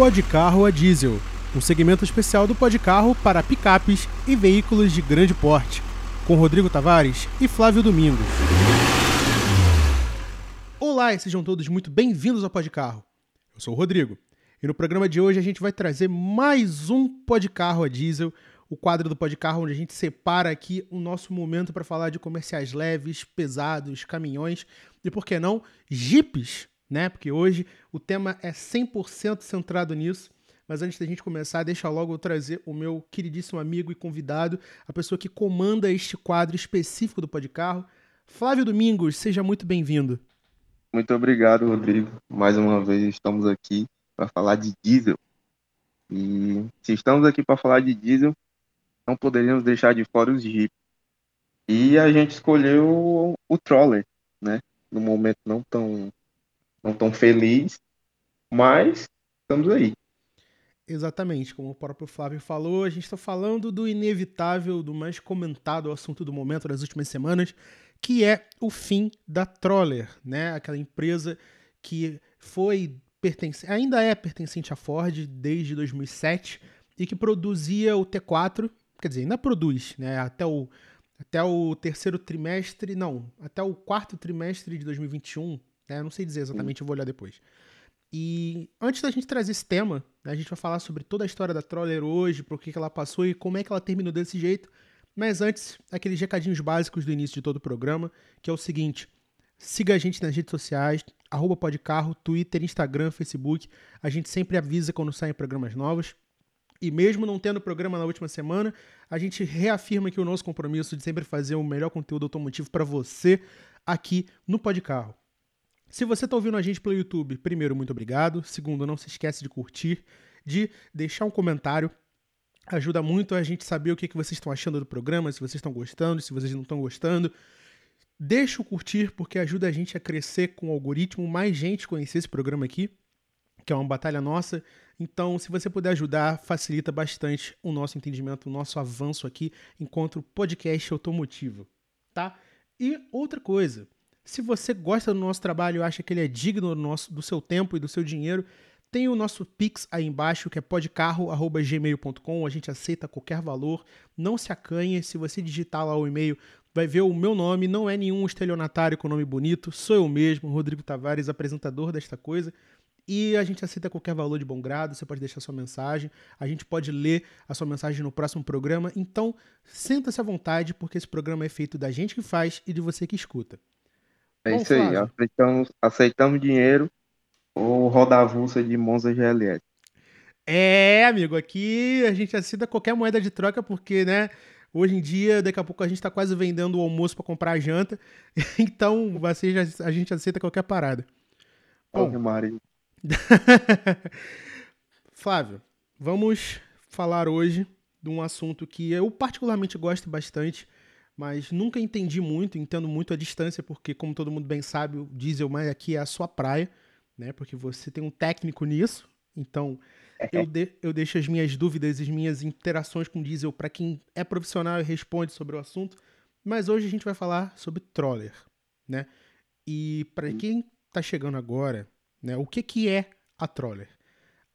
Podcarro a diesel, um segmento especial do Podcarro para picapes e veículos de grande porte, com Rodrigo Tavares e Flávio Domingos. Olá e sejam todos muito bem-vindos ao Podcarro. Eu sou o Rodrigo e no programa de hoje a gente vai trazer mais um Podcarro a diesel, o quadro do Podcarro onde a gente separa aqui o nosso momento para falar de comerciais leves, pesados, caminhões e, por que não, jipes né? Porque hoje o tema é 100% centrado nisso. Mas antes da gente começar, deixa logo eu trazer o meu queridíssimo amigo e convidado, a pessoa que comanda este quadro específico do Podcarro, Flávio Domingos. Seja muito bem-vindo. Muito obrigado, Rodrigo. Mais uma vez estamos aqui para falar de diesel. E se estamos aqui para falar de diesel, não poderíamos deixar de fora os Jeep. E a gente escolheu o, Troller, né? No momento não tão não tão feliz, mas estamos aí. Exatamente, como o próprio Flávio falou, a gente está falando do inevitável, do mais comentado assunto do momento das últimas semanas, que é o fim da Troller, né? Aquela empresa que foi pertence, ainda é pertencente à Ford desde 2007 e que produzia o T4, quer dizer, ainda produz, né? Até o até o terceiro trimestre, não, até o quarto trimestre de 2021, né? não sei dizer exatamente, eu vou olhar depois. E antes da gente trazer esse tema, né, a gente vai falar sobre toda a história da Troller hoje, por que, que ela passou e como é que ela terminou desse jeito. Mas antes, aqueles recadinhos básicos do início de todo o programa, que é o seguinte: siga a gente nas redes sociais, arroba podcarro, Twitter, Instagram, Facebook. A gente sempre avisa quando saem programas novos. E mesmo não tendo programa na última semana, a gente reafirma aqui o nosso compromisso de sempre fazer o melhor conteúdo automotivo para você aqui no Podcarro. Se você está ouvindo a gente pelo YouTube, primeiro, muito obrigado. Segundo, não se esquece de curtir, de deixar um comentário. Ajuda muito a gente saber o que, que vocês estão achando do programa, se vocês estão gostando, se vocês não estão gostando. Deixa o curtir, porque ajuda a gente a crescer com o algoritmo, mais gente conhecer esse programa aqui, que é uma batalha nossa. Então, se você puder ajudar, facilita bastante o nosso entendimento, o nosso avanço aqui enquanto podcast automotivo, tá? E outra coisa, se você gosta do nosso trabalho acha que ele é digno do, nosso, do seu tempo e do seu dinheiro, tem o nosso Pix aí embaixo, que é podcarro.gmail.com. A gente aceita qualquer valor. Não se acanhe. Se você digitar lá o e-mail, vai ver o meu nome. Não é nenhum estelionatário com nome bonito. Sou eu mesmo, Rodrigo Tavares, apresentador desta coisa. E a gente aceita qualquer valor de bom grado. Você pode deixar sua mensagem. A gente pode ler a sua mensagem no próximo programa. Então, sinta-se à vontade, porque esse programa é feito da gente que faz e de você que escuta. É Bom, isso aí, aceitamos, aceitamos dinheiro ou roda avulsa de Monza GLS. É, amigo, aqui a gente aceita qualquer moeda de troca, porque, né, hoje em dia, daqui a pouco a gente tá quase vendendo o almoço para comprar a janta, então você já, a gente aceita qualquer parada. Bom, Maria. Flávio, vamos falar hoje de um assunto que eu particularmente gosto bastante, mas nunca entendi muito, entendo muito a distância, porque, como todo mundo bem sabe, o diesel mais aqui é a sua praia, né? Porque você tem um técnico nisso, então eu, de, eu deixo as minhas dúvidas, as minhas interações com diesel para quem é profissional e responde sobre o assunto. Mas hoje a gente vai falar sobre troller, né? E para quem está chegando agora, né? O que que é a troller?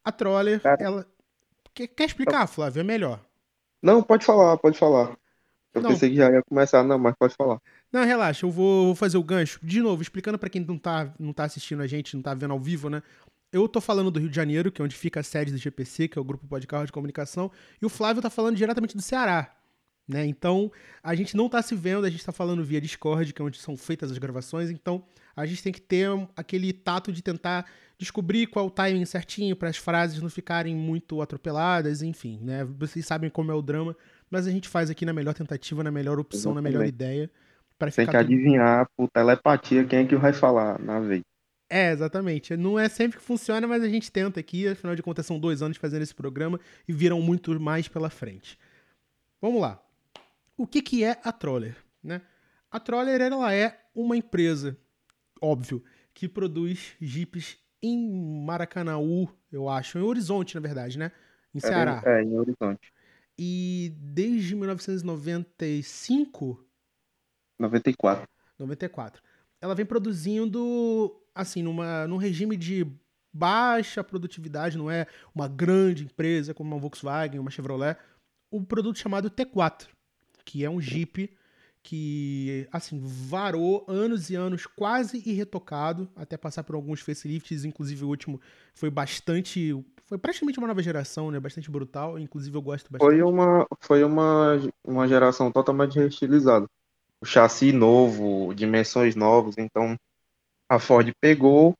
A troller, ela quer, quer explicar, Flávio? É melhor. Não, pode falar, pode falar. Eu não. pensei que já ia começar, não, mas pode falar. Não, relaxa, eu vou, vou fazer o gancho. De novo, explicando para quem não tá, não tá assistindo a gente, não tá vendo ao vivo, né? Eu tô falando do Rio de Janeiro, que é onde fica a sede do GPC, que é o Grupo Pode Carro de Comunicação, e o Flávio tá falando diretamente do Ceará. Né? Então, a gente não tá se vendo, a gente tá falando via Discord, que é onde são feitas as gravações, então a gente tem que ter aquele tato de tentar descobrir qual é o timing certinho para as frases não ficarem muito atropeladas, enfim, né? Vocês sabem como é o drama mas a gente faz aqui na melhor tentativa, na melhor opção, Exatamente. na melhor ideia. Pra Tem que adivinhar por telepatia quem é que vai falar na vez. É, exatamente. Não é sempre que funciona, mas a gente tenta aqui. Afinal de contas, são dois anos fazendo esse programa e viram muito mais pela frente. Vamos lá. O que, que é a Troller? Né? A Troller ela é uma empresa, óbvio, que produz jipes em Maracanaú, eu acho, em Horizonte, na verdade, né? Em Ceará. É, é em Horizonte. E desde 1995. 94. 94. Ela vem produzindo, assim, numa, num regime de baixa produtividade, não é uma grande empresa como uma Volkswagen, uma Chevrolet, o produto chamado T4, que é um Jeep que, assim, varou anos e anos quase irretocado, até passar por alguns facelifts, inclusive o último foi bastante, foi praticamente uma nova geração, né, bastante brutal, inclusive eu gosto bastante. Foi uma, foi uma, uma geração totalmente reestilizada. O chassi novo, dimensões novas, então a Ford pegou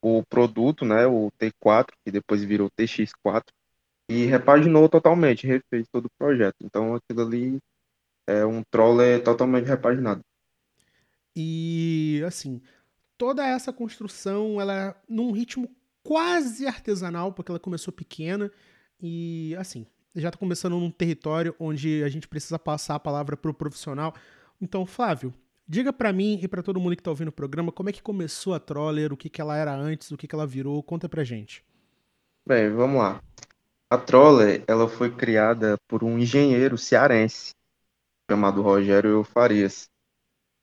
o produto, né, o T4, que depois virou TX4, e repaginou totalmente, refez todo o projeto. Então aquilo ali é um troller totalmente repaginado. E assim, toda essa construção, ela é num ritmo quase artesanal, porque ela começou pequena e assim, já está começando num território onde a gente precisa passar a palavra para o profissional. Então, Flávio, diga para mim e para todo mundo que está ouvindo o programa como é que começou a Troller, o que, que ela era antes, o que, que ela virou, conta pra gente. Bem, vamos lá. A Troller, ela foi criada por um engenheiro cearense chamado Rogério Farias,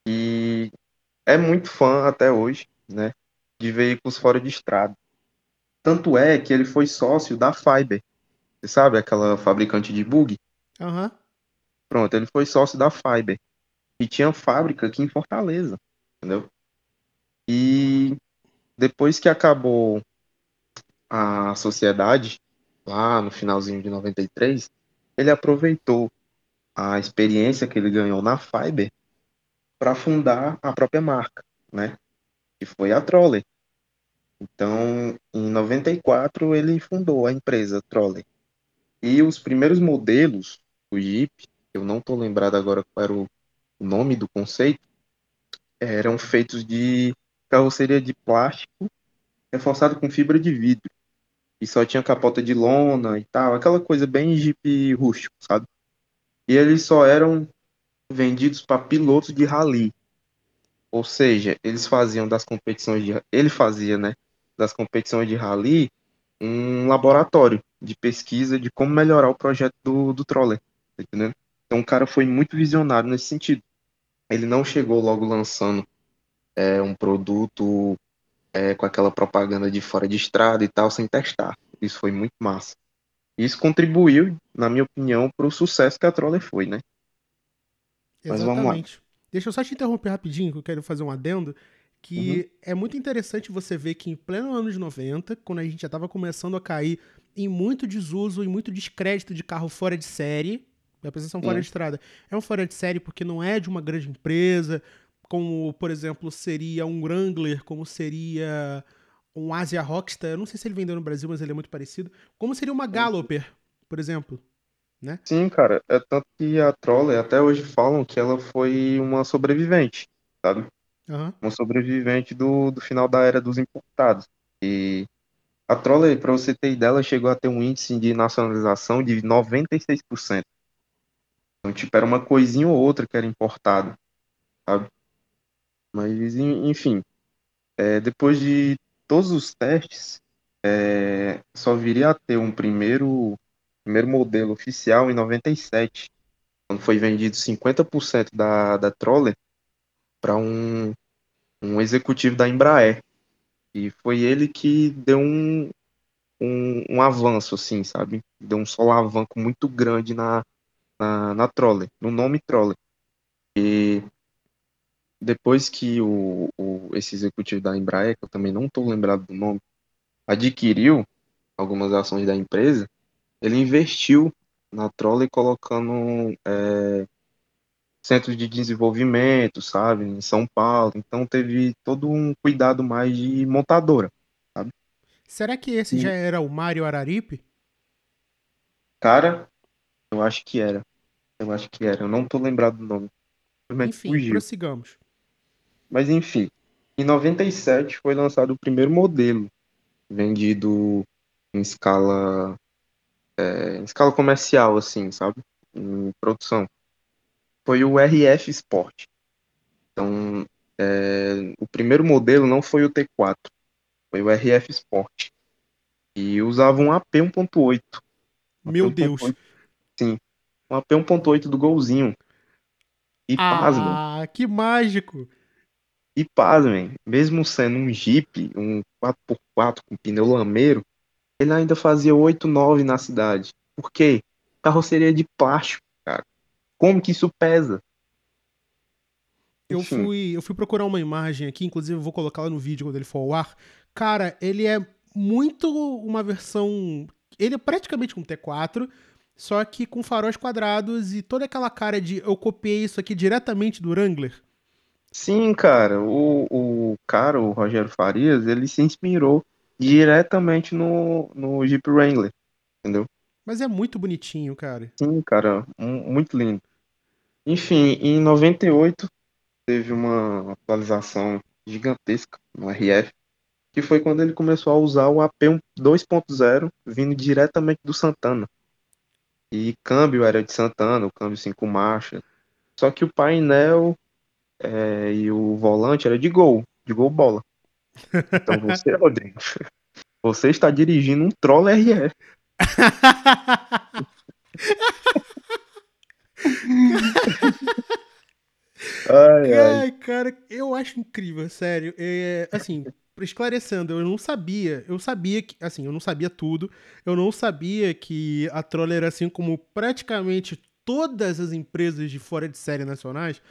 e é muito fã até hoje, né, de veículos fora de estrada. Tanto é que ele foi sócio da Fiber, você sabe, aquela fabricante de bug? Uhum. Pronto, ele foi sócio da Fiber, e tinha fábrica aqui em Fortaleza, entendeu? E depois que acabou a sociedade, lá no finalzinho de 93, ele aproveitou a experiência que ele ganhou na Fiber para fundar a própria marca, né? Que foi a Trolley. Então, em 94 ele fundou a empresa Trolley. E os primeiros modelos do Jeep, eu não estou lembrado agora qual era o nome do conceito, eram feitos de carroceria de plástico reforçado com fibra de vidro. E só tinha capota de lona e tal, aquela coisa bem Jeep rústico, sabe? E eles só eram vendidos para pilotos de rally. Ou seja, eles faziam das competições de ele fazia, né, das competições de rally um laboratório de pesquisa de como melhorar o projeto do, do Troller, tá entendeu? Então o cara foi muito visionário nesse sentido. Ele não chegou logo lançando é, um produto é, com aquela propaganda de fora de estrada e tal, sem testar. Isso foi muito massa. Isso contribuiu, na minha opinião, para o sucesso que a Troller foi, né? Mas Exatamente. Deixa eu só te interromper rapidinho, que eu quero fazer um adendo. Que uhum. é muito interessante você ver que em pleno anos 90, quando a gente já estava começando a cair em muito desuso e muito descrédito de carro fora de série, a apresentação fora de estrada, é um fora de série porque não é de uma grande empresa, como, por exemplo, seria um Wrangler, como seria um Asia Rockstar, eu não sei se ele vendeu no Brasil, mas ele é muito parecido. Como seria uma Galloper, por exemplo? Né? Sim, cara. É tanto que a Troller até hoje falam que ela foi uma sobrevivente, sabe? Uhum. Uma sobrevivente do, do final da era dos importados. E a Troller, para você ter ideia, ela chegou a ter um índice de nacionalização de 96%. Então, tipo, era uma coisinha ou outra que era importada, sabe? Mas, enfim, é, depois de todos os testes, é, só viria a ter um primeiro, primeiro modelo oficial em 97, quando foi vendido 50% da, da Troller para um, um executivo da Embraer. E foi ele que deu um, um, um, avanço, assim, sabe? Deu um solavanco muito grande na, na, na Troller, no nome Troller. E depois que o, o, esse executivo da Embraer, que eu também não estou lembrado do nome, adquiriu algumas ações da empresa, ele investiu na Trolley colocando é, centros de desenvolvimento, sabe, em São Paulo. Então teve todo um cuidado mais de montadora, sabe? Será que esse e... já era o Mário Araripe? Cara, eu acho que era. Eu acho que era. Eu não tô lembrado do nome. Enfim, fugiu. prossigamos. Mas enfim, em 97 foi lançado o primeiro modelo vendido em escala é, em escala comercial, assim, sabe? Em produção. Foi o RF Sport. Então, é, o primeiro modelo não foi o T4, foi o RF Sport. E usava um AP 1.8. Meu Deus! Sim, um AP 1.8 do Golzinho. E ah, pasma. que mágico! E pasmem, mesmo sendo um Jeep, um 4x4 com pneu lameiro, ele ainda fazia 8, 9 na cidade. Por quê? Carroceria de plástico, cara. Como que isso pesa? Eu Enfim. fui, eu fui procurar uma imagem aqui, inclusive eu vou colocar ela no vídeo quando ele for ao ar. Cara, ele é muito uma versão. Ele é praticamente um T4, só que com faróis quadrados e toda aquela cara de eu copiei isso aqui diretamente do Wrangler. Sim, cara, o, o cara, o Rogério Farias, ele se inspirou diretamente no, no Jeep Wrangler, entendeu? Mas é muito bonitinho, cara. Sim, cara, um- muito lindo. Enfim, em 98 teve uma atualização gigantesca no RF, que foi quando ele começou a usar o AP 2.0 vindo diretamente do Santana. E câmbio era de Santana, o câmbio cinco marchas. Só que o painel é, e o volante era de Gol, de Gol bola. Então você, Rodrigo, você está dirigindo um Troll. Ai, ai. Ai, cara, eu acho incrível, sério. É, assim, esclarecendo, eu não sabia. Eu sabia que, assim, eu não sabia tudo. Eu não sabia que a Troller, assim como praticamente todas as empresas de fora de série nacionais,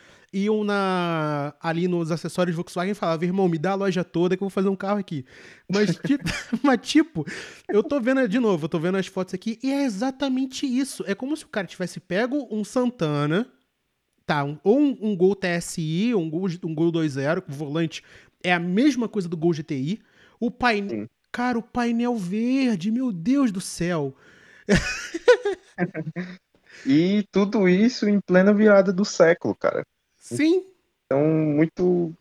iam na, ali nos acessórios Volkswagen e falavam, irmão, me dá a loja toda que eu vou fazer um carro aqui. Mas, ti- mas tipo, eu tô vendo, de novo, eu tô vendo as fotos aqui e é exatamente isso. É como se o cara tivesse pego um Santana Tá, um- ou um, um Gol TSI, um Gol, um Gol 2.0, com volante é a mesma coisa do Gol GTI. O painel. Cara, o painel verde, meu Deus do céu. E tudo isso em plena virada do século, cara. Sim, Então, muito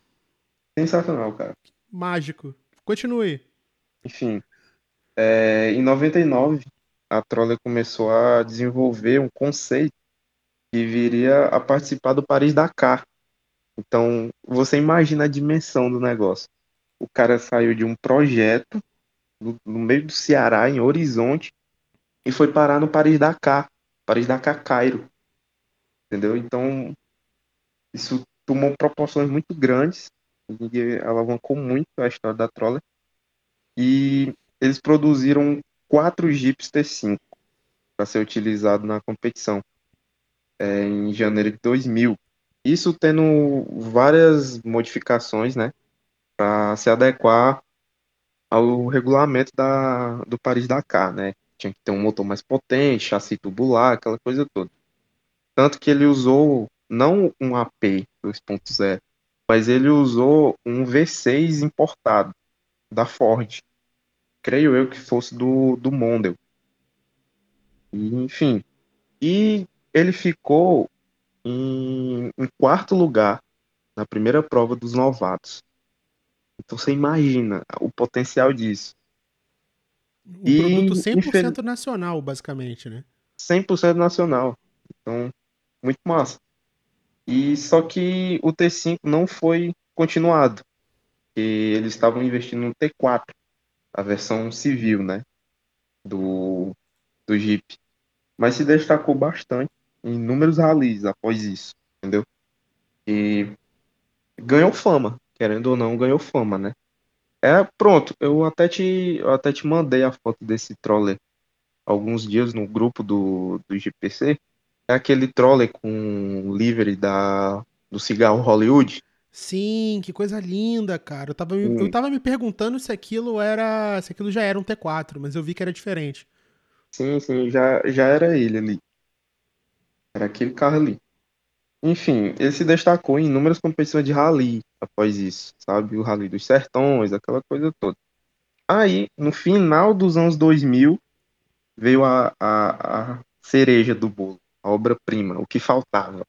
sensacional, cara. mágico. Continue. Enfim, é, em 99, a Troller começou a desenvolver um conceito que viria a participar do Paris-Dakar. Então, você imagina a dimensão do negócio. O cara saiu de um projeto no, no meio do Ceará, em Horizonte, e foi parar no Paris-Dakar. Paris-Dakar Cairo. Entendeu? Então, isso tomou proporções muito grandes e alavancou muito a história da Troller. E eles produziram quatro Jeeps T5 para ser utilizado na competição é, em janeiro de 2000. Isso tendo várias modificações, né, para se adequar ao regulamento da, do Paris-Dakar, né? Tinha que ter um motor mais potente, chassi tubular, aquela coisa toda. Tanto que ele usou não um AP 2.0, mas ele usou um V6 importado da Ford. Creio eu que fosse do, do Mondel. E, enfim. E ele ficou em, em quarto lugar na primeira prova dos novatos. Então você imagina o potencial disso. Um E, produto 100% infel- nacional, basicamente, né? 100% nacional. Então, muito massa. E só que o T5 não foi continuado. E eles estavam investindo no T4, a versão civil, né? Do, do Jeep. Mas se destacou bastante em inúmeros rallies após isso, entendeu? E ganhou fama, querendo ou não, ganhou fama, né? É, pronto, eu até te, eu até te mandei a foto desse troller alguns dias no grupo do, do GPC. É aquele troller com livery da, do cigarro Hollywood. Sim, que coisa linda, cara. Eu tava, me- Sim. eu tava me perguntando se aquilo era. se aquilo já era um T4, mas eu vi que era diferente. Sim, sim, já, já era ele ali. Era aquele carro ali. Enfim, ele se destacou em inúmeras competições de rally após isso, sabe? O Rally dos Sertões, aquela coisa toda. Aí, no final dos anos 2000, veio a, a, a cereja do bolo, obra-prima, o que faltava.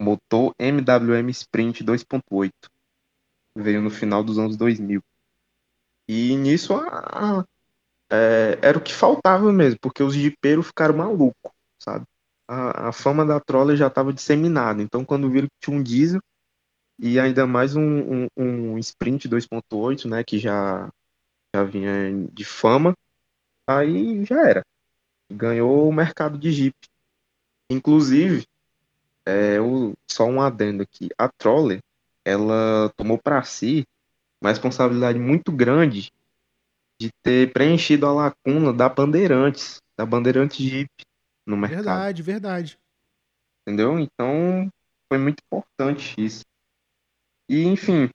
Motor MWM Sprint 2.8. Veio no final dos anos 2000. E nisso a- a- é, era o que faltava mesmo, porque os jipeiros ficaram malucos, sabe? A, a fama da Troller já estava disseminada. Então, quando viram que tinha um diesel e ainda mais um, um, um Sprint 2.8, né, que já, já vinha de fama, aí já era. Ganhou o mercado de Jeep. Inclusive, é, o, só um adendo aqui, a Troller, ela tomou para si uma responsabilidade muito grande de ter preenchido a lacuna da Bandeirantes, da Bandeirantes Jeep no mercado. Verdade, verdade. Entendeu? Então, foi muito importante isso. E, enfim,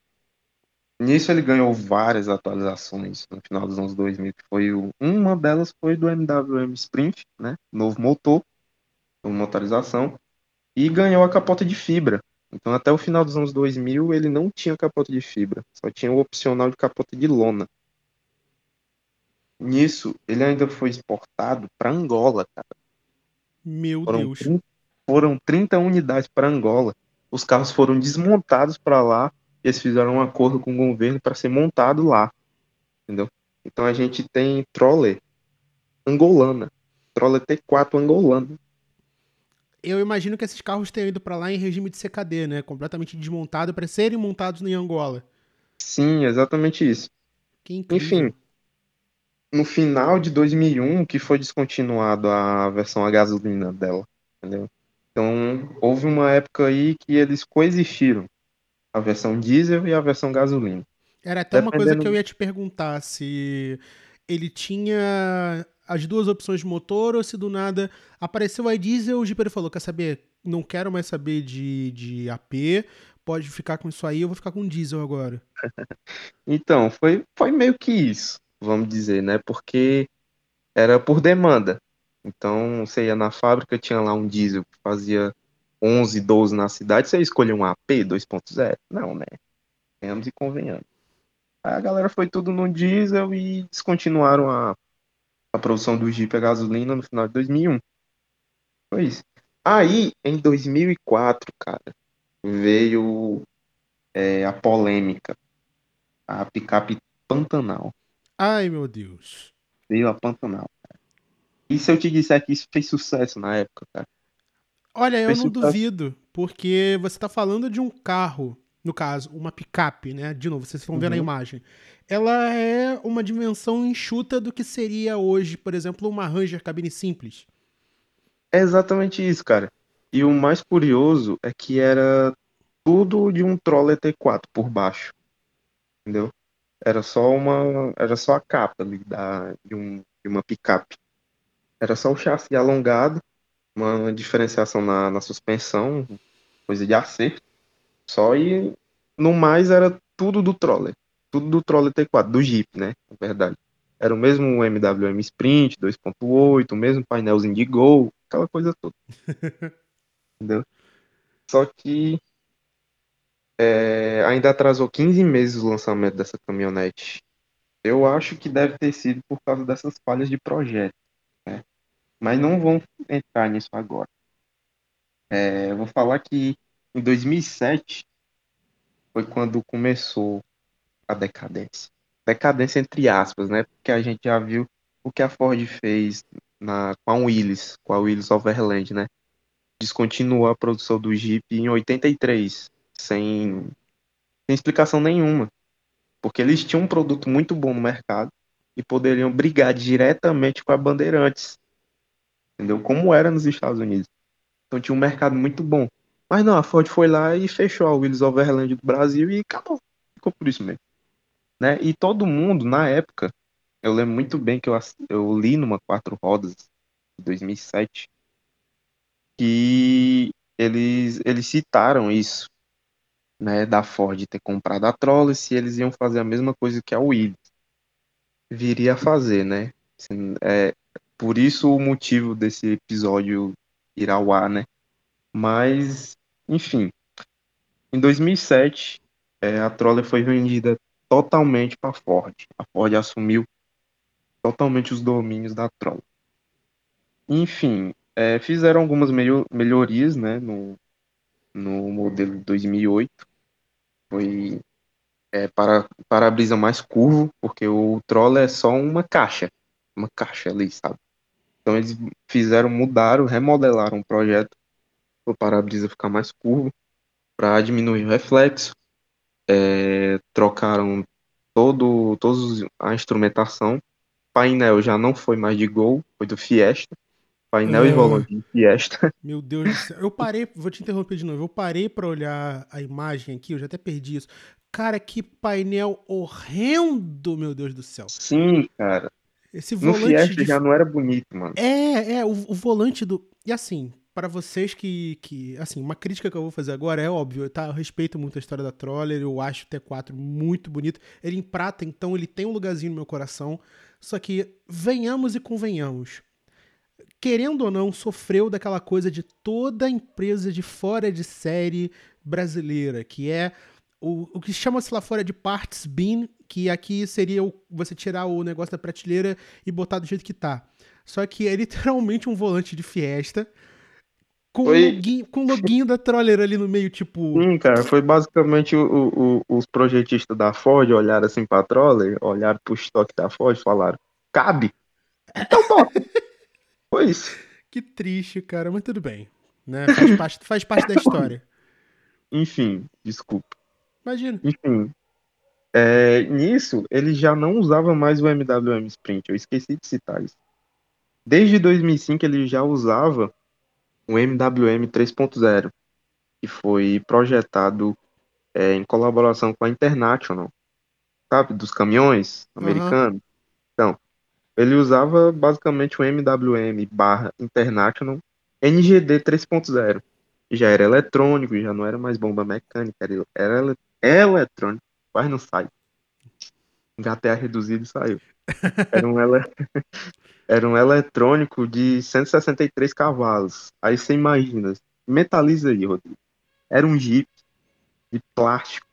nisso ele ganhou várias atualizações no final dos anos 2000, que foi o, uma delas foi do MWM Sprint, né? Novo motor, motorização, e ganhou a capota de fibra. Então, até o final dos anos 2000, ele não tinha capota de fibra, só tinha o opcional de capota de lona. Nisso, ele ainda foi exportado para Angola, cara. Meu Foram, Deus. 30, foram 30 unidades para Angola. Os carros foram desmontados para lá e eles fizeram um acordo com o governo para ser montado lá. Entendeu? Então a gente tem troller angolana. Troller T4 angolana. Eu imagino que esses carros tenham ido para lá em regime de CKD, né? Completamente desmontado para serem montados em Angola. Sim, exatamente isso. Enfim, no final de 2001 que foi descontinuado a versão a gasolina dela, entendeu? Então, houve uma época aí que eles coexistiram, a versão diesel e a versão gasolina. Era até uma coisa Dependendo- que eu ia te perguntar, se ele tinha as duas opções de motor ou se do nada apareceu a diesel, o Jeep falou, quer saber, não quero mais saber de, de AP, pode ficar com isso aí, eu vou ficar com diesel agora. Então, foi, foi meio que isso, vamos dizer, né? Porque era por demanda. Então, você ia na fábrica, tinha lá um diesel que fazia 11, 12 na cidade, você escolheu um AP 2.0? Não, né? Venhamos e convenhamos. A galera foi tudo no diesel e descontinuaram a, a produção do Jeep a gasolina no final de 2001. Foi isso. Aí, em 2004, cara, veio é, a polêmica. A picape Pantanal. Ai, meu Deus. Veio a Pantanal. cara. E se eu te disser que isso fez sucesso na época, cara? Olha, eu Fez não sucesso. duvido, porque você tá falando de um carro, no caso, uma picape, né? De novo, vocês vão ver na Uhum. imagem. Ela é uma dimensão enxuta do que seria hoje, por exemplo, uma Ranger cabine simples. É exatamente isso, cara. E o mais curioso é que era tudo de um Troller T4 por baixo. Entendeu? Era só uma, era só a capa ali da, de, um, de uma picape. Era só o chassi alongado, uma diferenciação na, na suspensão, coisa de acerto. Só e no mais era tudo do Troller. Tudo do Troller T4, do Jeep, né? Na verdade. Era o mesmo MWM Sprint 2.8, o mesmo painelzinho de Gol, aquela coisa toda. Entendeu? Só que é, ainda atrasou 15 meses o lançamento dessa caminhonete. Eu acho que deve ter sido por causa dessas falhas de projeto. né? Mas não vamos entrar nisso agora. É, eu vou falar que em 2007 foi quando começou a decadência. Decadência entre aspas, né? Porque a gente já viu o que a Ford fez na, com a Willys, com a Willys Overland, né? Descontinuou a produção do Jeep em 83, sem, sem explicação nenhuma. Porque eles tinham um produto muito bom no mercado e poderiam brigar diretamente com a Bandeirantes. Entendeu? Como era nos Estados Unidos. Então tinha um mercado muito bom. Mas não, a Ford foi lá e fechou a Willys Overland do Brasil e acabou. Ficou por isso mesmo. Né? E todo mundo, na época, eu lembro muito bem que eu, eu li numa quatro rodas de 2007 que eles, eles citaram isso, né, da Ford ter comprado a Troller se eles iam fazer a mesma coisa que a Willys viria a fazer, né? Assim, É, por isso o motivo desse episódio ir ao ar, né? Mas, enfim, em 2007, é, a Troller foi vendida totalmente para a Ford. A Ford assumiu totalmente os domínios da Troller. Enfim, é, fizeram algumas melho- melhorias, né, no, no modelo de 2008. Foi é, para para-brisa mais curvo, porque o Troller é só uma caixa, uma caixa ali, sabe? Então eles fizeram, mudaram, remodelaram o projeto para o para-brisa ficar mais curvo, para diminuir o reflexo, é, trocaram todo, todos a instrumentação, painel já não foi mais de Gol, foi do Fiesta, Painel Ah. e volante de Fiesta. Meu Deus do céu. Eu parei, vou te interromper de novo. Eu parei pra olhar a imagem aqui, eu já até perdi isso. Cara, que painel horrendo, meu Deus do céu. Sim, cara. Esse No volante Fiesta de já não era bonito, mano. É, é, o, o volante do. E assim, para vocês que, que. Assim, uma crítica que eu vou fazer agora é óbvio, tá? Eu respeito muito a história da Troller, eu acho o T4 muito bonito. Ele em prata, então ele tem um lugarzinho no meu coração. Só que, venhamos e convenhamos. Querendo ou não, sofreu daquela coisa de toda empresa de fora de série brasileira, que é o, o que chama-se lá fora de parts bin, que aqui seria o- você tirar o negócio da prateleira e botar do jeito que tá. Só que é literalmente um volante de Fiesta com o Foi- loginho, com o loginho da Troller ali no meio, tipo. Sim, cara, foi basicamente o- o- o- os projetistas da Ford olharam assim pra Troller, olharam pro estoque da Ford e falaram, cabe? Então bota. foi isso. Que triste, cara, mas tudo bem. Né? Faz, parte, faz parte da história. Enfim, desculpa. Imagina. Enfim, é, nisso ele já não usava mais o MWM Sprint, eu esqueci de citar isso. Desde 2005 ele já usava o MWM 3.0, que foi projetado é, em colaboração com a International, sabe, dos caminhões americanos. Então, ele usava basicamente o MWM barra International NGD 3.0. que Já era eletrônico, já não era mais bomba mecânica, era, era ele- eletrônico, quase não sai. Engatei a reduzido e saiu. Era um, ele... era um eletrônico de 163 cavalos. Aí você imagina, mentaliza aí, Rodrigo. Era um Jeep de plástico,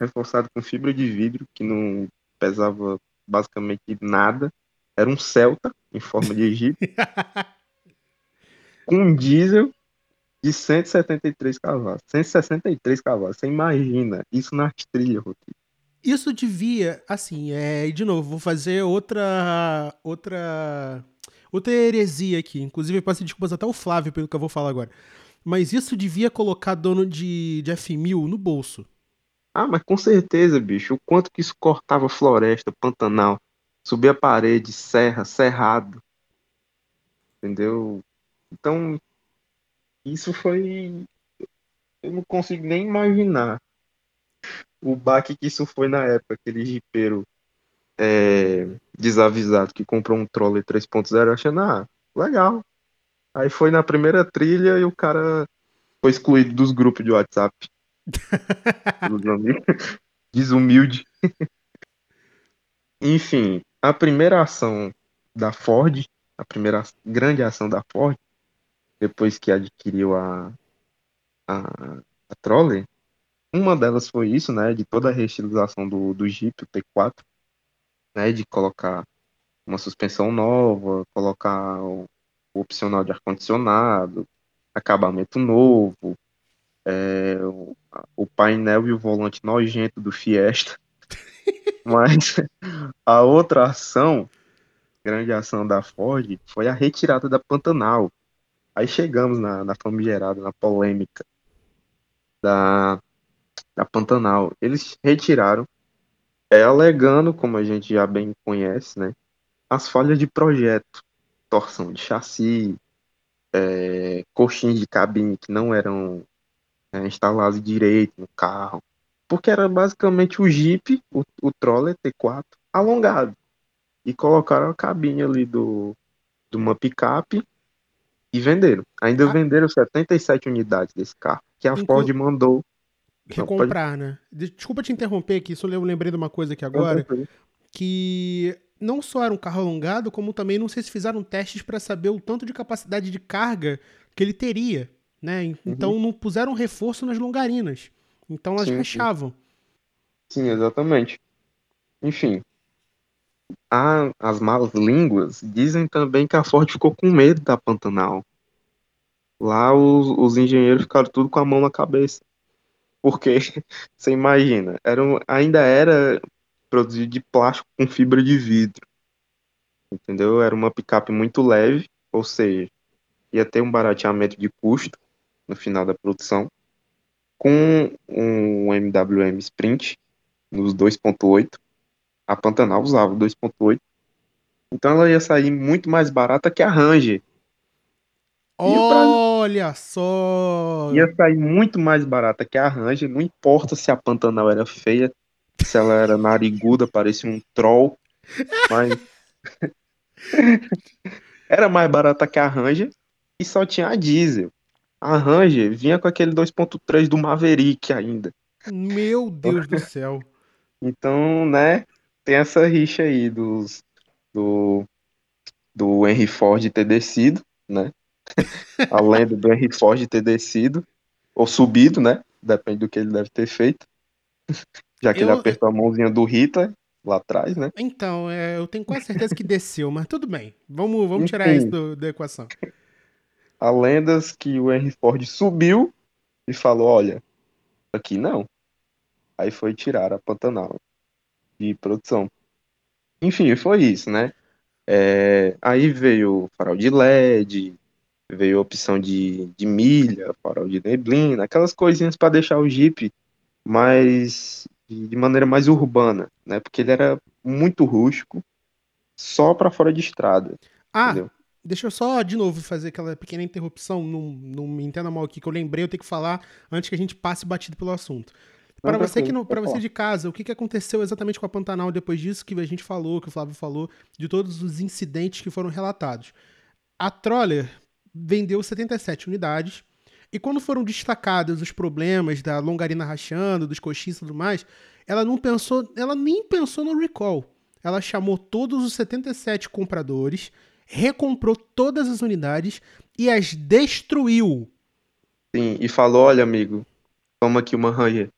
reforçado com fibra de vidro, que não pesava basicamente nada. Era um Celta, em forma de Jeep, com um diesel de 173 cavalos. 163 cavalos. Você imagina isso nas trilhas, Rodrigo. Isso devia, assim, é, de novo, vou fazer outra outra outra heresia aqui. Inclusive, eu peço desculpas até o Flávio pelo que eu vou falar agora. Mas isso devia colocar dono de, de F1000 no bolso. Ah, mas com certeza, bicho. O quanto que isso cortava floresta, pantanal, subia parede, serra, cerrado. Entendeu? Então, isso foi. Eu não consigo nem imaginar o baque que isso foi na época. Aquele jipeiro é, desavisado que comprou um Troller 3.0 achando, ah, legal. Aí foi na primeira trilha e o cara foi excluído dos grupos de WhatsApp. Desumilde. Enfim, a primeira ação da Ford, a primeira grande ação da Ford, depois que adquiriu a, a, a Troller, uma delas foi isso, né, de toda a reestilização do, do Jeep, o T4, né, de colocar uma suspensão nova, colocar o, o opcional de ar-condicionado, acabamento novo, é, o, o painel e o volante nojento do Fiesta. Mas a outra ação, grande ação da Ford, foi a retirada da Pantanal. Aí chegamos na, na famigerada, na polêmica da, da Pantanal. Eles retiraram, é, alegando, como a gente já bem conhece, né, as falhas de projeto, torção de chassi, é, coxins de cabine que não eram é, instalados direito no carro, porque era basicamente o Jeep, o, o Troller T4, alongado. E colocaram a cabine ali do, de uma picape e venderam. Ainda Ah. venderam 77 unidades desse carro, que a Inclu- Ford mandou. Recomprar, né? De- Desculpa te interromper aqui, só eu lembrei de uma coisa aqui agora, que não só era um carro alongado, como também não sei se fizeram testes para saber o tanto de capacidade de carga que ele teria, né? Então não puseram reforço nas longarinas. Então elas Sim, sim. fechavam. Sim, exatamente. Enfim, a- as malas línguas dizem também que a Ford ficou com medo da Pantanal. Lá os, os engenheiros ficaram tudo com a mão na cabeça. Porque, você imagina, era um- ainda era produzido de plástico com fibra de vidro. Entendeu? Era uma picape muito leve, ou seja, ia ter um barateamento de custo no final da produção. Com um MWM Sprint nos 2.8, a Pantanal usava o 2.8. Então ela ia sair muito mais barata que a Ranger. Olha só! Ia sair muito mais barata que a Ranger, não importa se a Pantanal era feia, se ela era nariguda, parecia um troll, mas era mais barata que a Ranger e só tinha a diesel. A Ranger vinha com aquele 2.3 do Maverick ainda. Meu Deus do céu. Então, né, tem essa rixa aí dos, do, do Henry Ford ter descido, né? A lenda do Henry Ford ter descido, ou subido, né? Depende do que ele deve ter feito. Já que Eu- ele apertou a mãozinha do Hitler lá atrás, né? Então, é, eu tenho quase certeza que desceu, mas tudo bem. Vamos, vamos tirar Enfim. isso do- da equação. Há lendas que o Henry Ford subiu e falou: Olha, aqui não. Aí foi tirar a Pantanal de produção. Enfim, foi isso, né? É, aí veio farol de LED, veio a opção de, de milha, farol de neblina, aquelas coisinhas para deixar o Jeep mais de maneira mais urbana, né? Porque ele era muito rústico, só para fora de estrada. Ah, Entendeu? deixa eu só de novo fazer aquela pequena interrupção. Não, não me entenda mal aqui, que eu lembrei, eu tenho que falar antes que a gente passe batido pelo assunto. Para você que não, para você de casa, o que, que aconteceu exatamente com a Pantanal depois disso que a gente falou, que o Flávio falou, de todos os incidentes que foram relatados? A Troller vendeu 77 unidades e quando foram destacados os problemas da longarina rachando, dos coxins e tudo mais, ela não pensou, ela nem pensou no recall. Ela chamou todos os 77 compradores, recomprou todas as unidades e as destruiu. Sim, e falou: Olha, amigo, toma aqui uma Ranger.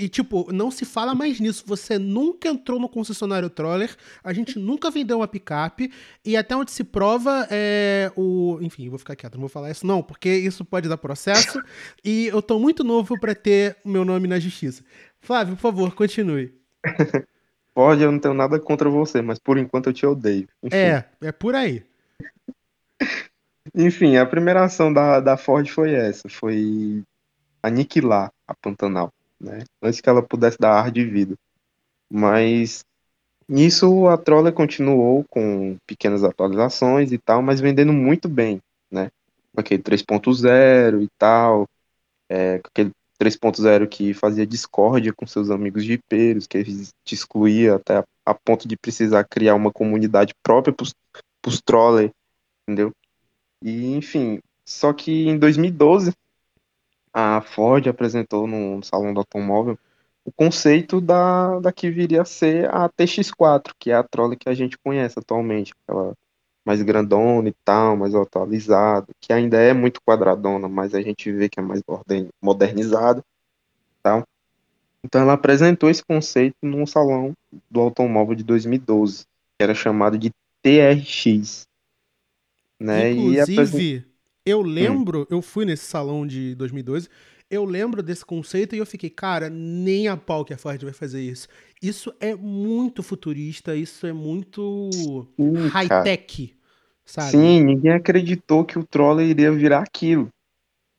E, tipo, não se fala mais nisso. Você nunca entrou no concessionário Troller, a gente nunca vendeu uma picape, e até onde se prova é o. Enfim, eu vou ficar quieto, não vou falar isso, não, porque isso pode dar processo, e eu tô muito novo pra ter o meu nome na justiça. Flávio, por favor, continue. Ford, eu não tenho nada contra você, mas por enquanto eu te odeio. Enfim, É, é por aí. Enfim, a primeira ação da, da Ford foi essa, foi aniquilar a Pantanal, né? Antes que ela pudesse dar ar de vida. Mas nisso a Troller continuou com pequenas atualizações e tal, mas vendendo muito bem, né? Com aquele 3.0 e tal, é, com aquele 3.0 que fazia discórdia com seus amigos jipeiros, que eles te excluía até a, a ponto de precisar criar uma comunidade própria pros, pros Troller, entendeu? E, enfim, só que em 2012, a Ford apresentou no Salão do Automóvel o conceito da, da que viria a ser a TX4, que é a Troller que a gente conhece atualmente, aquela mais grandona e tal, mais atualizada, que ainda é muito quadradona, mas a gente vê que é mais modernizada, tal. Então ela apresentou esse conceito no Salão do Automóvel de 2012, que era chamado de TRX. Né? E Inclusive, eu lembro, eu fui nesse salão de 2012, eu lembro desse conceito e eu fiquei, cara, nem a pau que a Ford vai fazer isso. Isso é muito futurista, isso é muito high-tech, sabe? Sim, ninguém acreditou que o Troller iria virar aquilo.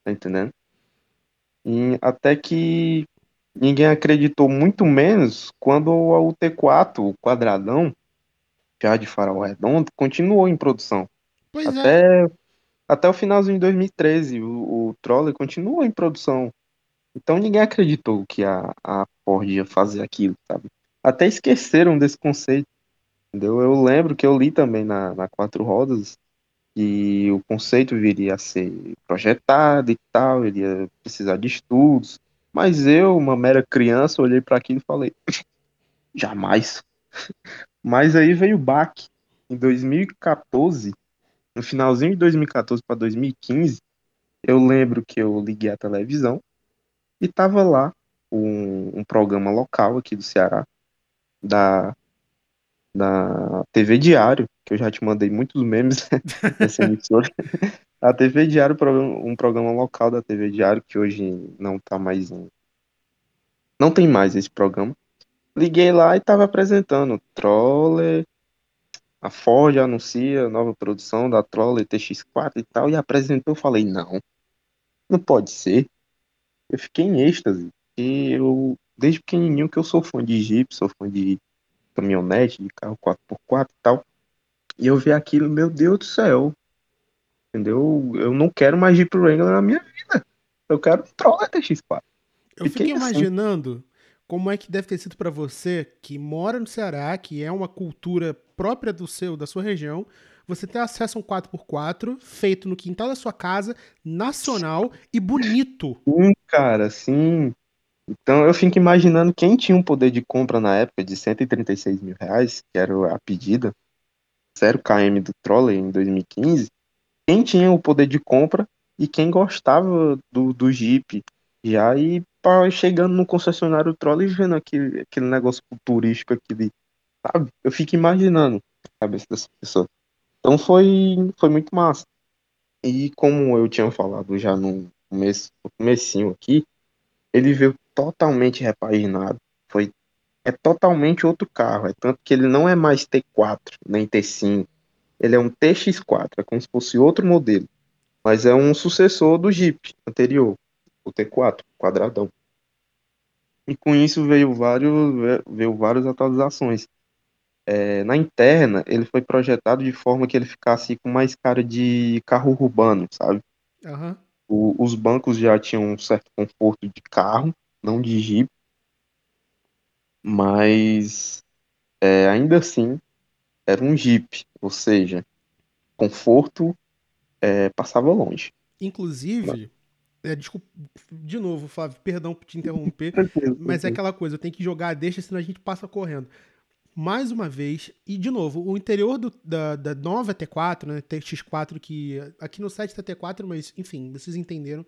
Tá entendendo? E até que ninguém acreditou muito menos quando o T4, o quadradão, já de farol redondo, continuou em produção. Pois é. Até, o finalzinho de 2013, o, o Troller continuou em produção. Então ninguém acreditou que a, a Ford ia fazer aquilo, sabe? Até esqueceram desse conceito, entendeu? Eu lembro que eu li também na, na Quatro Rodas que o conceito viria a ser projetado e tal, iria precisar de estudos. Mas eu, uma mera criança, olhei para aquilo e falei: jamais. Mas aí veio o baque. Em 2014, no finalzinho de 2014 para 2015, eu lembro que eu liguei a televisão e tava lá um, um programa local aqui do Ceará, da, da TV Diário, que eu já te mandei muitos memes dessa emissora. A TV Diário, um programa local da TV Diário, que hoje não tá mais em... Não tem mais esse programa. Liguei lá e tava apresentando Troller, a Ford anuncia nova produção da Troller TX4 e tal, e apresentou, eu falei, não, não pode ser. Eu fiquei em êxtase, e eu, desde pequenininho que eu sou fã de Jeep, sou fã de caminhonete, de carro 4x4 e tal, e eu vi aquilo, meu Deus do céu, Entendeu? Eu não quero mais Jeep Wrangler na minha vida. Eu quero um Troller TX4. Eu fiquei assim. imaginando como é que deve ter sido para você que mora no Ceará, que é uma cultura própria do seu, da sua região, você ter acesso a um 4x4 feito no quintal da sua casa, nacional e bonito. Sim, cara, sim. Então eu fico imaginando quem tinha um poder de compra na época de 136 mil reais, que era a pedida, 0 km do Trolley em 2015, quem tinha o poder de compra e quem gostava do, do Jeep já e chegando no concessionário Trolley e vendo aquele, aquele negócio turístico, aquele, sabe? Eu fico imaginando a cabeça dessa pessoa. Então foi, foi muito massa. E como eu tinha falado já no começo, no comecinho aqui, ele veio totalmente repaginado. Foi é totalmente outro carro, é tanto que ele não é mais T4 nem T5. Ele é um TX4, é como se fosse outro modelo, mas é um sucessor do Jeep anterior, o T4, quadradão. E com isso veio vários veio várias atualizações. É, na interna, ele foi projetado de forma que ele ficasse com mais cara de carro urbano, sabe? Uhum. O, os bancos já tinham um certo conforto de carro, não de Jeep, mas é, ainda assim era um Jeep, ou seja, conforto é, passava longe. Inclusive, é, desculpa, de novo, Flávio, perdão por te interromper, mas é aquela coisa, eu tenho que jogar a deixa, senão a gente passa correndo mais uma vez, e de novo, o interior do, da, da nova T4, né, TX4, que aqui no site tá T4, mas enfim, vocês entenderam.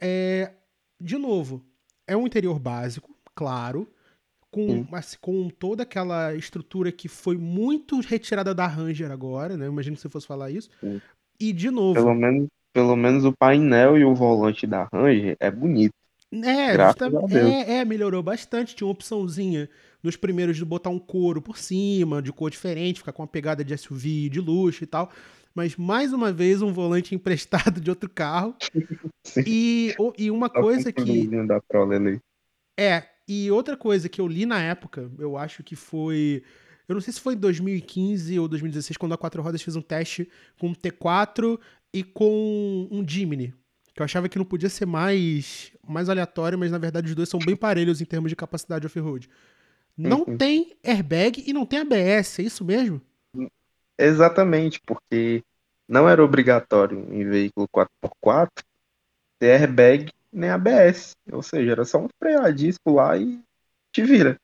É, de novo, é um interior básico, claro, com, mas, com toda aquela estrutura que foi muito retirada da Ranger agora, né? Imagino que você fosse falar isso. Sim. E de novo. Pelo menos, pelo menos o painel e o volante da Ranger é bonito. É, é, é, melhorou bastante. Tinha uma opçãozinha nos primeiros de botar um couro por cima, de cor diferente, ficar com uma pegada de SUV de luxo e tal. Mas mais uma vez um volante emprestado de outro carro. e, e uma coisa que. Da é, e outra coisa que eu li na época, eu acho que foi. Eu não sei se foi em 2015 ou 2016, quando a Quatro Rodas fez um teste com um T4 e com um Jimny. Que eu achava que não podia ser mais, mais aleatório, mas na verdade os dois são bem parelhos em termos de capacidade off-road. Não uhum. tem airbag e não tem ABS, é isso mesmo? Exatamente, porque não era obrigatório em veículo 4x4 ter airbag nem ABS. Ou seja, era só um freio a disco lá e te vira.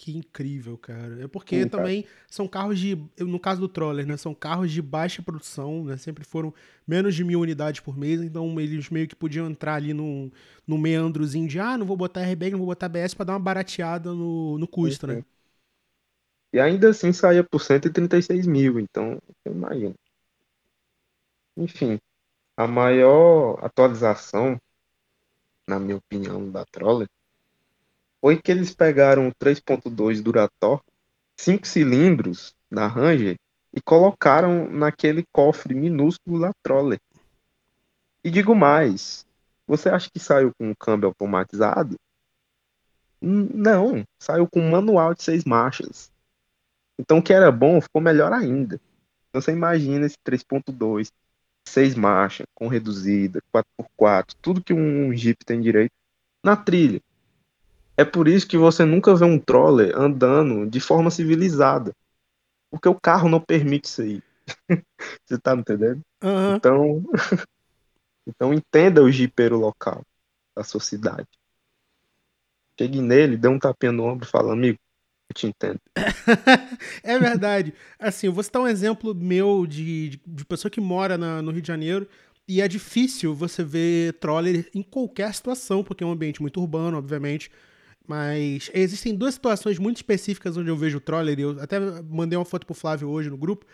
Que incrível, cara. É porque Sim, também cara. são carros de. No caso do Troller, né? São carros de baixa produção, né? Sempre foram menos de mil unidades por mês, então eles meio que podiam entrar ali num, num meandrozinho de ah, não vou botar airbag, não vou botar ABS pra dar uma barateada no, no custo, né? E ainda assim saía por 136 mil, então eu imagino. Enfim, a maior atualização, na minha opinião, da Troller foi que eles pegaram o 3.2 Durator, 5 cilindros da Ranger, e colocaram naquele cofre minúsculo da Troller. E digo mais, você acha que saiu com câmbio automatizado? Não, saiu com manual de seis marchas. Então o que era bom ficou melhor ainda. Então você imagina esse 3.2, seis marchas, com reduzida, 4x4, tudo que um Jeep tem direito na trilha. É por isso que você nunca vê um troller andando de forma civilizada. Porque o carro não permite isso aí. você tá me entendendo? Uhum. Então, então entenda o jipeiro local da sua cidade. Chegue nele, dê um tapinha no ombro e fala, amigo, eu te entendo. é verdade. Assim, eu vou citar um exemplo meu de, de, de pessoa que mora na, no Rio de Janeiro. E é difícil você ver troller em qualquer situação, porque é um ambiente muito urbano, obviamente. Mas existem duas situações muito específicas onde eu vejo o troller, e eu até mandei uma foto pro Flávio hoje no grupo,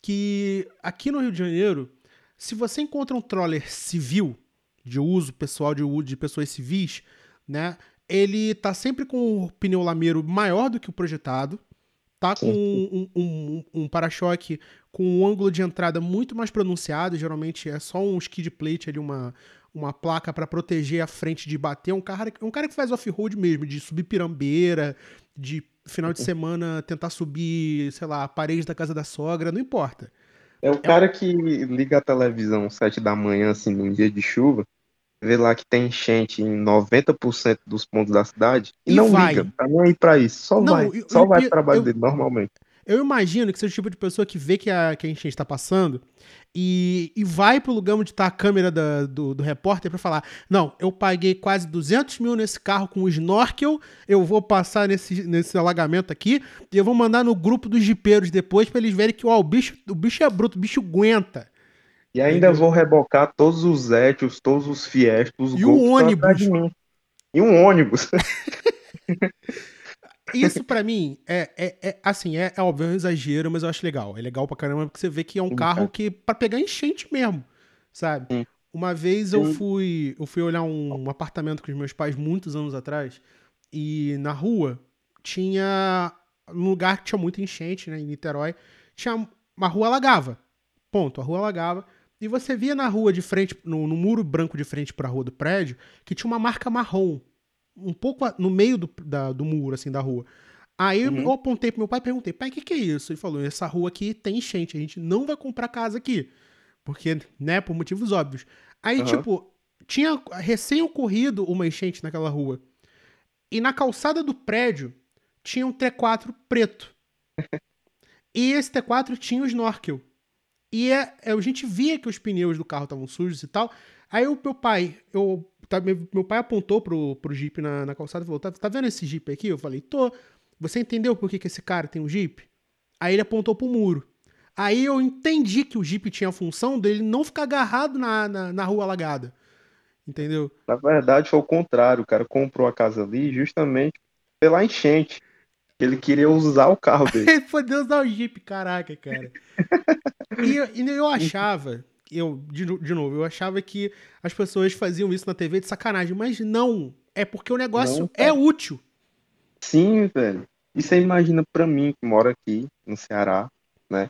que aqui no Rio de Janeiro, se você encontra um troller civil, de uso pessoal de, de pessoas civis, né? Ele tá sempre com o pneu lameiro maior do que o projetado, tá com um, um, um, um para-choque com um ângulo de entrada muito mais pronunciado, geralmente é só um skid plate ali, uma, uma placa para proteger a frente de bater. Um cara, um cara que faz off-road mesmo, de subir pirambeira, de final de semana tentar subir, sei lá, a parede da casa da sogra, não importa. É o cara que liga a televisão às 7 da manhã, assim, num dia de chuva, vê lá que tem enchente em 90% dos pontos da cidade e, E não vai. liga, tá nem aí pra isso. Só Não, vai. eu- Só eu- vai pro trabalho eu- dele normalmente. Eu imagino que seja o tipo de pessoa que vê que a, que a enchente tá passando e, e vai pro lugar onde tá a câmera da- do, do repórter pra falar: Não, eu paguei quase 200 mil nesse carro com snorkel, eu vou passar nesse, nesse alagamento aqui e eu vou mandar no grupo dos jipeiros depois pra eles verem que ó, o, bicho, o bicho é bruto, o bicho aguenta. E ainda Entendeu? vou rebocar todos os Etios, todos os Fiestas, os E um ônibus. E um ônibus. Isso pra mim é, é, é, assim, é, é óbvio, é um exagero, mas eu acho legal. É legal pra caramba porque você vê que é um carro que pra pegar enchente mesmo, sabe? Sim. Uma vez eu fui, eu fui olhar um, um apartamento com os meus pais muitos anos atrás e na rua tinha um lugar que tinha muita enchente, né, em Niterói, tinha uma rua alagava. Ponto, a rua alagava. E você via na rua de frente, no, no muro branco de frente pra rua do prédio, que tinha uma marca marrom um pouco no meio do, da- do muro, assim, da rua. Aí eu- Uhum. eu apontei pro meu pai e perguntei, pai, o que, que é isso? Ele falou, essa rua aqui tem enchente, a gente não vai comprar casa aqui. Porque, né, por motivos óbvios. Aí, Aham. tipo, tinha recém ocorrido uma enchente naquela rua. E na calçada do prédio tinha um T4 preto. e esse T4 tinha o snorkel. E é, é, a gente via que os pneus do carro estavam sujos e tal. Aí o meu pai, eu, tá, meu, pai apontou pro, pro Jeep na, na calçada e falou: tá, tá vendo esse Jeep aqui? Eu falei: tô. Você entendeu por que, que esse cara tem um Jeep? Aí ele apontou pro muro. Aí eu entendi que o Jeep tinha a função dele não ficar agarrado na, na, na rua alagada. Entendeu? Na verdade, foi o contrário. O cara comprou a casa ali justamente pela enchente. Ele queria usar o carro dele. Ele foi Deus dar o Jeep, caraca, cara. E eu, e eu achava, eu, de, de novo, eu achava que as pessoas faziam isso na TV de sacanagem, mas não. É porque o negócio Não, é útil. Sim, velho. E você imagina pra mim, que moro aqui no Ceará, né?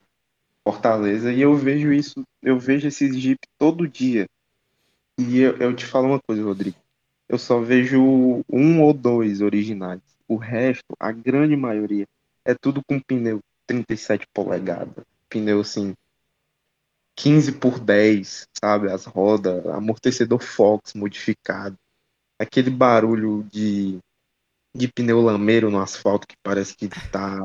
Fortaleza, e eu vejo isso, eu vejo esses Jeep todo dia. E eu, eu te falo uma coisa, Rodrigo. Eu só vejo um ou dois originais. O resto, a grande maioria, é tudo com pneu 37 polegadas. Pneu assim, 15 por 10, sabe? As rodas, amortecedor Fox modificado. Aquele barulho de de pneu lameiro no asfalto que parece que tá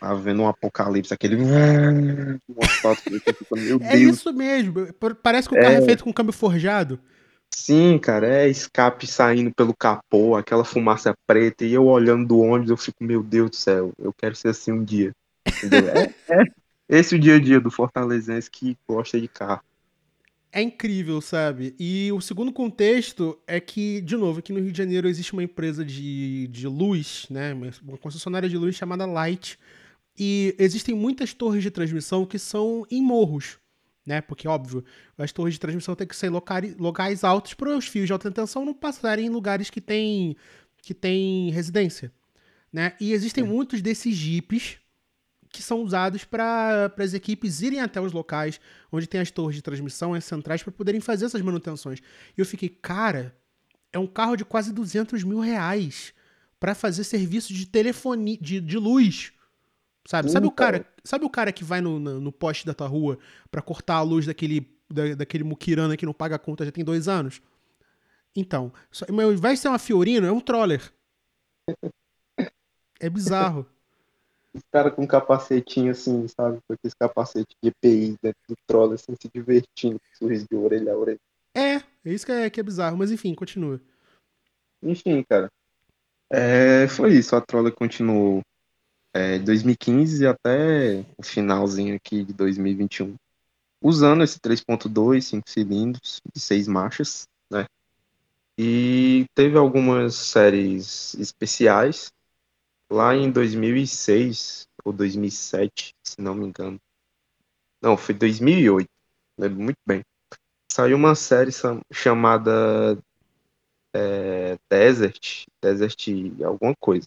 havendo um apocalipse, aquele no asfalto que fica, meu É Deus. isso mesmo. Parece que o carro é feito com câmbio forjado. Sim, cara, é escape saindo pelo capô, aquela fumaça preta, e eu olhando do ônibus, eu fico, meu Deus do céu, eu quero ser assim um dia. É, é esse o dia a dia do fortalezense que gosta de carro. É incrível, sabe? E o segundo contexto é que, de novo, aqui no Rio de Janeiro existe uma empresa de, de luz, né? Uma concessionária de luz chamada Light. E existem muitas torres de transmissão que são em morros, né? Porque, óbvio, as torres de transmissão têm que ser locari- locais altos para os fios de alta tensão não passarem em lugares que tem, que tem residência, né? E existem muitos desses jipes que são usados para as equipes irem até os locais onde tem as torres de transmissão, as centrais, para poderem fazer essas manutenções. E eu fiquei, cara, é um carro de quase 200 mil reais para fazer serviço de telefonia, de, de luz. Sabe? Sabe, o cara. sabe o cara que vai no, no, no poste da tua rua para cortar a luz daquele, da, daquele muquirana que não paga a conta já tem dois anos? Então, só, mas de ser uma Fiorino, é um troller. É bizarro. Os caras com capacetinho assim, sabe? Com aqueles capacete de EPI dentro do troll, assim, se divertindo, sorriso de orelha a orelha. É, é isso que é, que é bizarro. Mas enfim, continua. Enfim, cara. É, foi isso. A Troller continuou é, 2015 até o finalzinho aqui de 2021. Usando esse 3.2, 5 cilindros de 6 marchas, né? E teve algumas séries especiais lá em 2006 ou 2007, se não me engano. Não, foi 2008, lembro muito bem. Saiu uma série chamada é, Desert, Desert alguma coisa.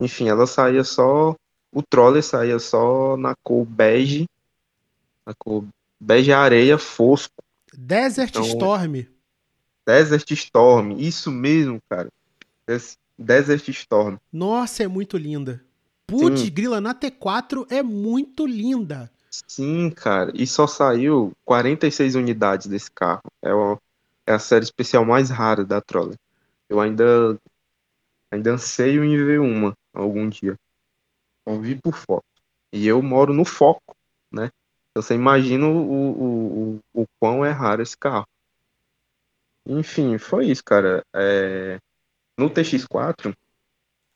Enfim, ela saía só, o Troller saía só na cor bege, na cor bege areia fosco, Desert Então- Storm. Desert Storm, isso mesmo, cara. Des- Desert Storm. Nossa, é muito linda. Putz, grila na T4 é muito linda. Sim, cara. E só saiu 46 unidades desse carro. É, o- é a série especial mais rara da Troller. Eu ainda, ainda anseio em ver uma algum dia. Só vi por foto. E eu moro no Foco, né? Então você imagina o, o, o, o quão é raro esse carro. Enfim, foi isso, cara. É, no TX4,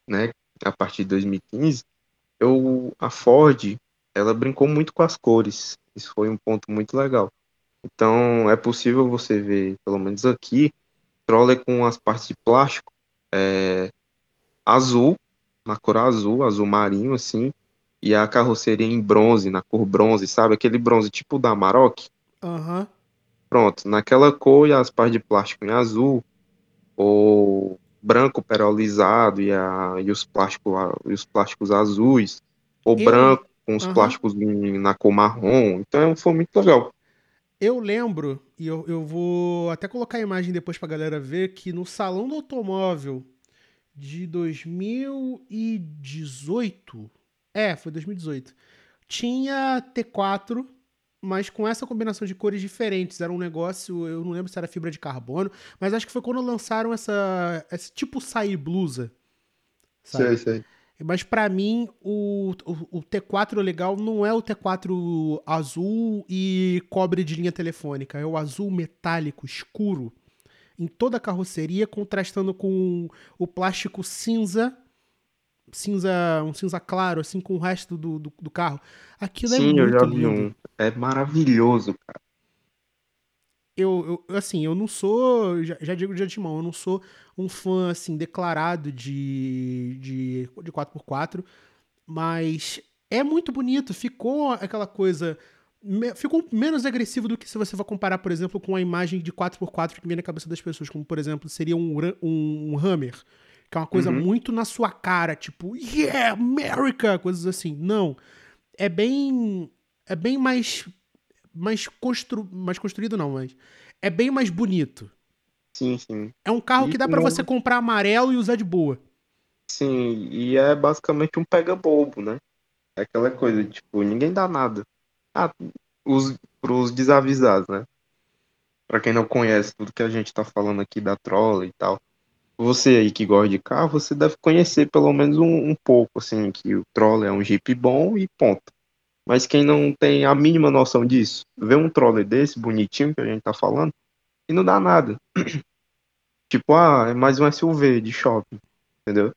né, a partir de 2015, eu, a Ford, ela brincou muito com as cores. Isso foi um ponto muito legal. Então, é possível você ver, pelo menos aqui, Troller com as partes de plástico é, azul, na cor azul, azul marinho, assim, e a carroceria em bronze, na cor bronze, sabe? Aquele bronze tipo da Amarok. Aham. Pronto, naquela cor e as partes de plástico em azul, ou branco perolizado e, a, e, os, plástico, e os plásticos azuis, ou Eu. branco com os Aham. plásticos na cor marrom. Então foi muito legal. Eu lembro, e eu, eu vou até colocar a imagem depois pra galera ver, que no Salão do Automóvel de 2018. É, foi 2018. Tinha T4, mas com essa combinação de cores diferentes. Era um negócio, eu não lembro se era fibra de carbono, mas acho que foi quando lançaram essa, esse tipo sair blusa, Sei, sabe? sei. Mas pra mim, o, o, o T4 legal não é o T4 azul e cobre de linha telefônica, é o azul metálico escuro em toda a carroceria, contrastando com o plástico cinza, cinza, um cinza claro, assim, com o resto do, do, do carro. Aquilo é Sim, eu já muito vi lindo. um. É maravilhoso, cara. Eu, eu assim, eu não sou, já, já digo de antemão, eu não sou um fã, assim, declarado de, de, de 4x4, mas é muito bonito, ficou aquela coisa... Ficou menos agressivo do que se você for comparar, por exemplo, com a imagem de 4x4 que vem na cabeça das pessoas, como, por exemplo, seria um, um, um Hammer, que é uma coisa Uhum. muito na sua cara, tipo, yeah, America, coisas assim. Não, é bem é bem mais mais constru, mais construído não, mas é bem mais bonito. Sim, sim. É um carro que E dá pra não, você comprar amarelo e usar de boa. sim, e é basicamente um pega-bobo, né? É aquela coisa, tipo, ninguém dá nada. Ah, os, pros desavisados, né? Pra quem não conhece tudo que a gente tá falando aqui da Trolla e tal. Você aí que gosta de carro, você deve conhecer pelo menos um, um pouco, assim, que o Troller é um Jeep bom e ponto. Mas quem não tem a mínima noção disso, vê um Troller desse, bonitinho, que a gente tá falando, e não dá nada. Tipo, ah, é mais um SUV de shopping, entendeu?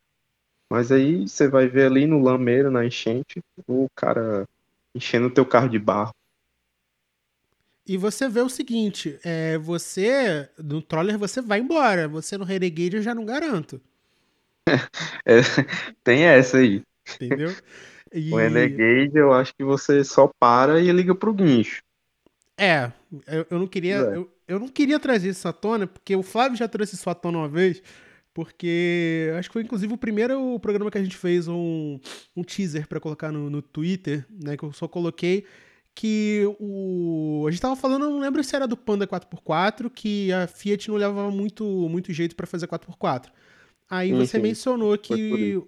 Mas aí você vai ver ali no Lameira, na enchente, o cara enchendo o teu carro de barro. E você vê o seguinte, é, você no Troller você vai embora, você no Renegade eu já não garanto, É, tem essa aí. entendeu? O E Renegade, eu acho que você só para e liga pro guincho. é, eu, eu não queria É. eu, eu não queria trazer isso à tona, porque o Flávio já trouxe isso à tona uma vez, porque acho que foi inclusive o primeiro programa que a gente fez um, um teaser pra colocar no, no Twitter, né, que eu só coloquei que o a gente tava falando, não lembro se era do Panda 4x4, que a Fiat não levava muito muito jeito pra fazer 4x4. Aí você mencionou que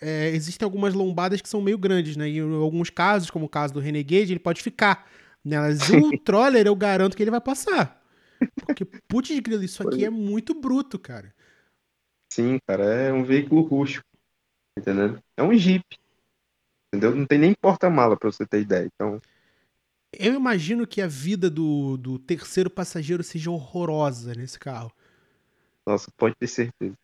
é, existem algumas lombadas que são meio grandes, né? E em alguns casos, como o caso do Renegade, ele pode ficar. Mas o Troller, eu garanto que ele vai passar. Porque, putz grilo, isso aqui é muito bruto, cara. Sim, cara, é um veículo rústico, entendeu? É um Jeep, entendeu? Não tem nem porta-mala pra você ter ideia. Então, Eu imagino que a vida do, do terceiro passageiro seja horrorosa nesse carro. nossa, pode ter certeza.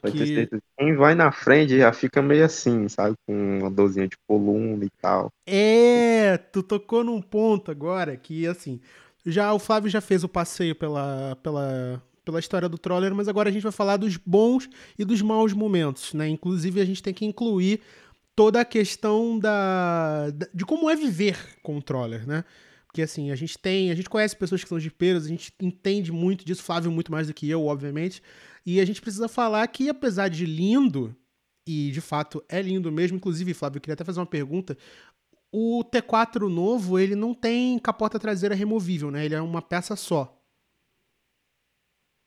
Pode ter Porque certeza. Quem vai na frente já fica meio assim, sabe? Com uma dorzinha de coluna e tal. é, tu tocou num ponto agora que, assim, já o Flávio já fez o passeio pela, pela, pela história do Troller, mas agora a gente vai falar dos bons e dos maus momentos, né? Inclusive, a gente tem que incluir toda a questão da, de como é viver com o Troller, né? Porque assim, a gente tem, a gente conhece pessoas que são jipeiros, a gente entende muito disso, Flávio muito mais do que eu, obviamente, e a gente precisa falar que apesar de lindo, e de fato é lindo mesmo, inclusive, Flávio, eu queria até fazer uma pergunta, o T4 novo, ele não tem capota traseira removível, né? Ele é uma peça só.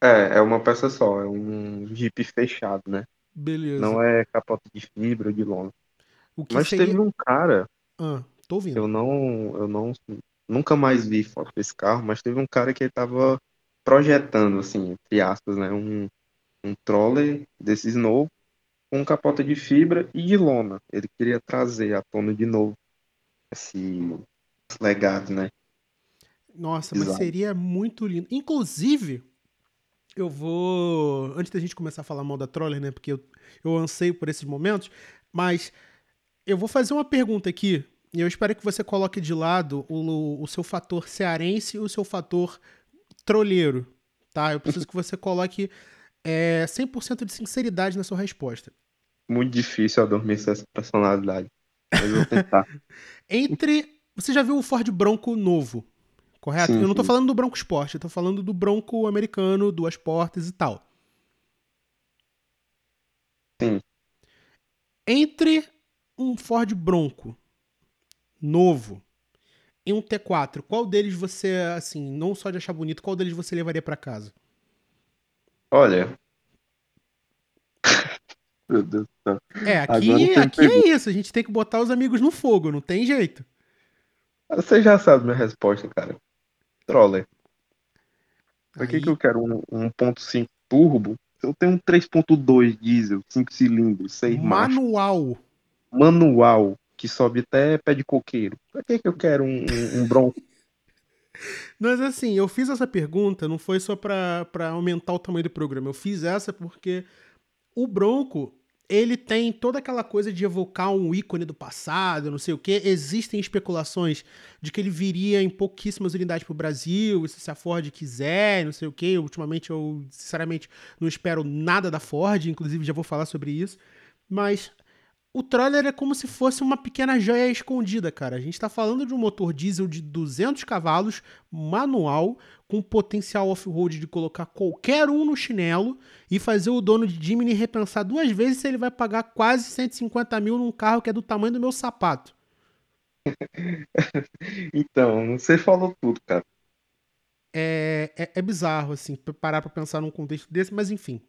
É, é uma peça só, é um Jeep fechado, né? Beleza. Não é capota de fibra ou de lona. O que Mas seria... teve um cara, Ah, Tô ouvindo. Eu não, eu não, nunca mais vi foto desse carro, mas teve um cara que ele tava projetando, assim, entre aspas, né, um, um troller desses novo com capota de fibra e de lona. Ele queria trazer à tona de novo esse legado, né? Nossa, mas seria muito lindo. Inclusive, eu vou. Antes da gente começar a falar mal da Troller, né? Porque eu, eu anseio por esses momentos. Mas eu vou fazer uma pergunta aqui. E eu espero que você coloque de lado o, o seu fator cearense e o seu fator trolheiro. Tá? Eu preciso que você coloque é, 100% de sinceridade na sua resposta. Muito difícil adormecer essa personalidade. Mas eu vou tentar. Entre. Você já viu o Ford Bronco novo? Correto? Sim, eu não tô sim. falando do Bronco Sport, eu tô falando do Bronco americano, duas portas e tal. Sim. Entre um Ford Bronco novo e um T4, qual deles você, assim, não só de achar bonito, qual deles você levaria para casa? Olha. Meu Deus do céu. É, aqui, aqui é isso, a gente tem que botar os amigos no fogo, não tem jeito. Você já sabe minha resposta, cara. Troller. Pra Aí... que, que eu quero um 1.5 turbo? Eu tenho um 3.2 diesel, 5 cilindros, 6 Manual. Macho. Manual. Que sobe até pé de coqueiro. Pra que, que eu quero um, um, um Bronco? Mas assim, eu fiz essa pergunta, não foi só para aumentar o tamanho do programa. Eu fiz essa porque o Bronco, ele tem toda aquela coisa de evocar um ícone do passado, não sei o que. Existem especulações de que ele viria em pouquíssimas unidades para o Brasil, se a Ford quiser, não sei o que. Ultimamente eu, sinceramente, não espero nada da Ford, inclusive já vou falar sobre isso. Mas o Troller é como se fosse uma pequena joia escondida, cara. A gente está falando de um motor diesel de 200 cavalos, manual, com potencial off-road de colocar qualquer um no chinelo e fazer o dono de Jimny repensar duas vezes se ele vai pagar quase 150 mil num carro que é do tamanho do meu sapato. então, você falou tudo, cara. É, é, é bizarro, assim, parar pra pensar num contexto desse, mas enfim.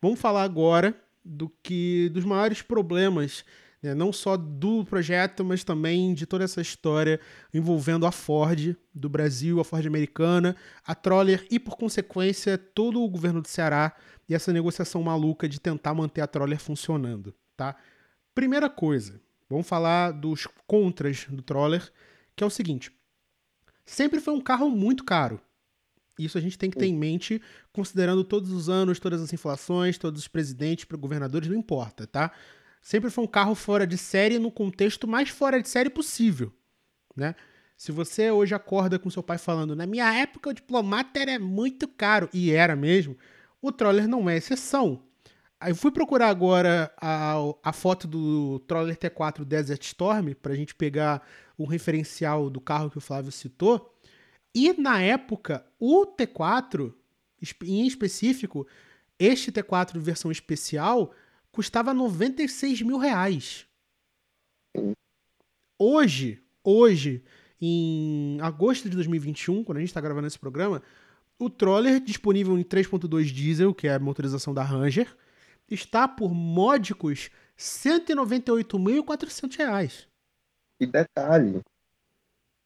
Vamos falar agora do que dos maiores problemas, né, não só do projeto, mas também de toda essa história envolvendo a Ford do Brasil, a Ford americana, a Troller e, por consequência, todo o governo do Ceará e essa negociação maluca de tentar manter a Troller funcionando. Tá? Primeira coisa, vamos falar dos contras do Troller, que é o seguinte: sempre foi um carro muito caro. Isso a gente tem que ter em mente, considerando todos os anos, todas as inflações, todos os presidentes, governadores, não importa, tá? Sempre foi um carro fora de série no contexto mais fora de série possível, né? Se você hoje acorda com seu pai falando, na minha época o diplomata era muito caro, e era mesmo, o Troller não é exceção. Aí eu fui procurar agora a, a foto do Troller T4 Desert Storm, pra gente pegar o referencial do carro que o Flávio citou. E na época, o T4, em específico, este T4 versão especial, custava 96 mil reais. Hoje, hoje, em agosto de 2021, quando a gente está gravando esse programa, o Troller disponível em 3.2 diesel, que é a motorização da Ranger, está por módicos R$ 198.400. E detalhe,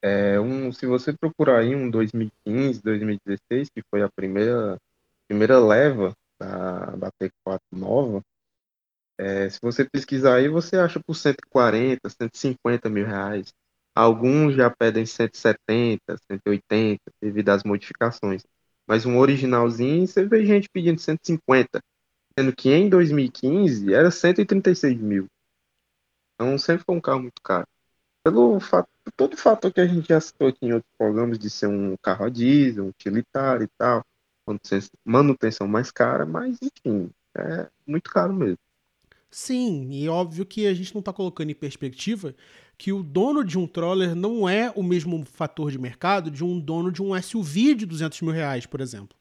é um, se você procurar aí um 2015, 2016, que foi a primeira, primeira leva da, da T4 nova, é, se você pesquisar aí, você acha por 140, 150 mil reais. Alguns já pedem 170, 180, devido às modificações. Mas um originalzinho, você vê gente pedindo 150, sendo que em 2015 era 136 mil. Então sempre foi um carro muito caro pelo fato, todo o fator que a gente já citou aqui em outros programas de ser um carro a diesel, utilitário e tal, manutenção mais cara, mas enfim, é muito caro mesmo. Sim, e óbvio que a gente não está colocando em perspectiva que o dono de um troller não é o mesmo fator de mercado de um dono de um SUV de 200 mil reais, por exemplo.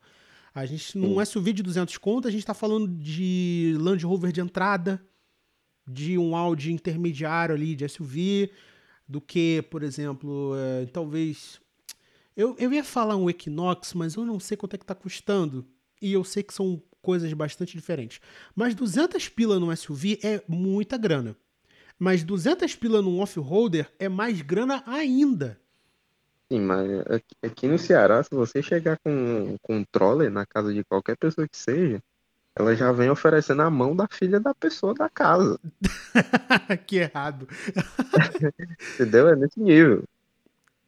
A gente, num Sim. SUV de 200 conto, a gente está falando de Land Rover de entrada, de um Audi intermediário ali de SUV, do que, por exemplo, é, talvez. Eu, eu ia falar um Equinox, mas eu não sei quanto é que tá custando. E eu sei que são coisas bastante diferentes. Mas 200 pila no SUV é muita grana. Mas 200 pila num off-roader é mais grana ainda. Sim, mas aqui, aqui no Ceará, se você chegar com, com um troller na casa de qualquer pessoa que seja, ela já vem oferecendo a mão da filha da pessoa da casa. que errado. Entendeu? É nesse nível.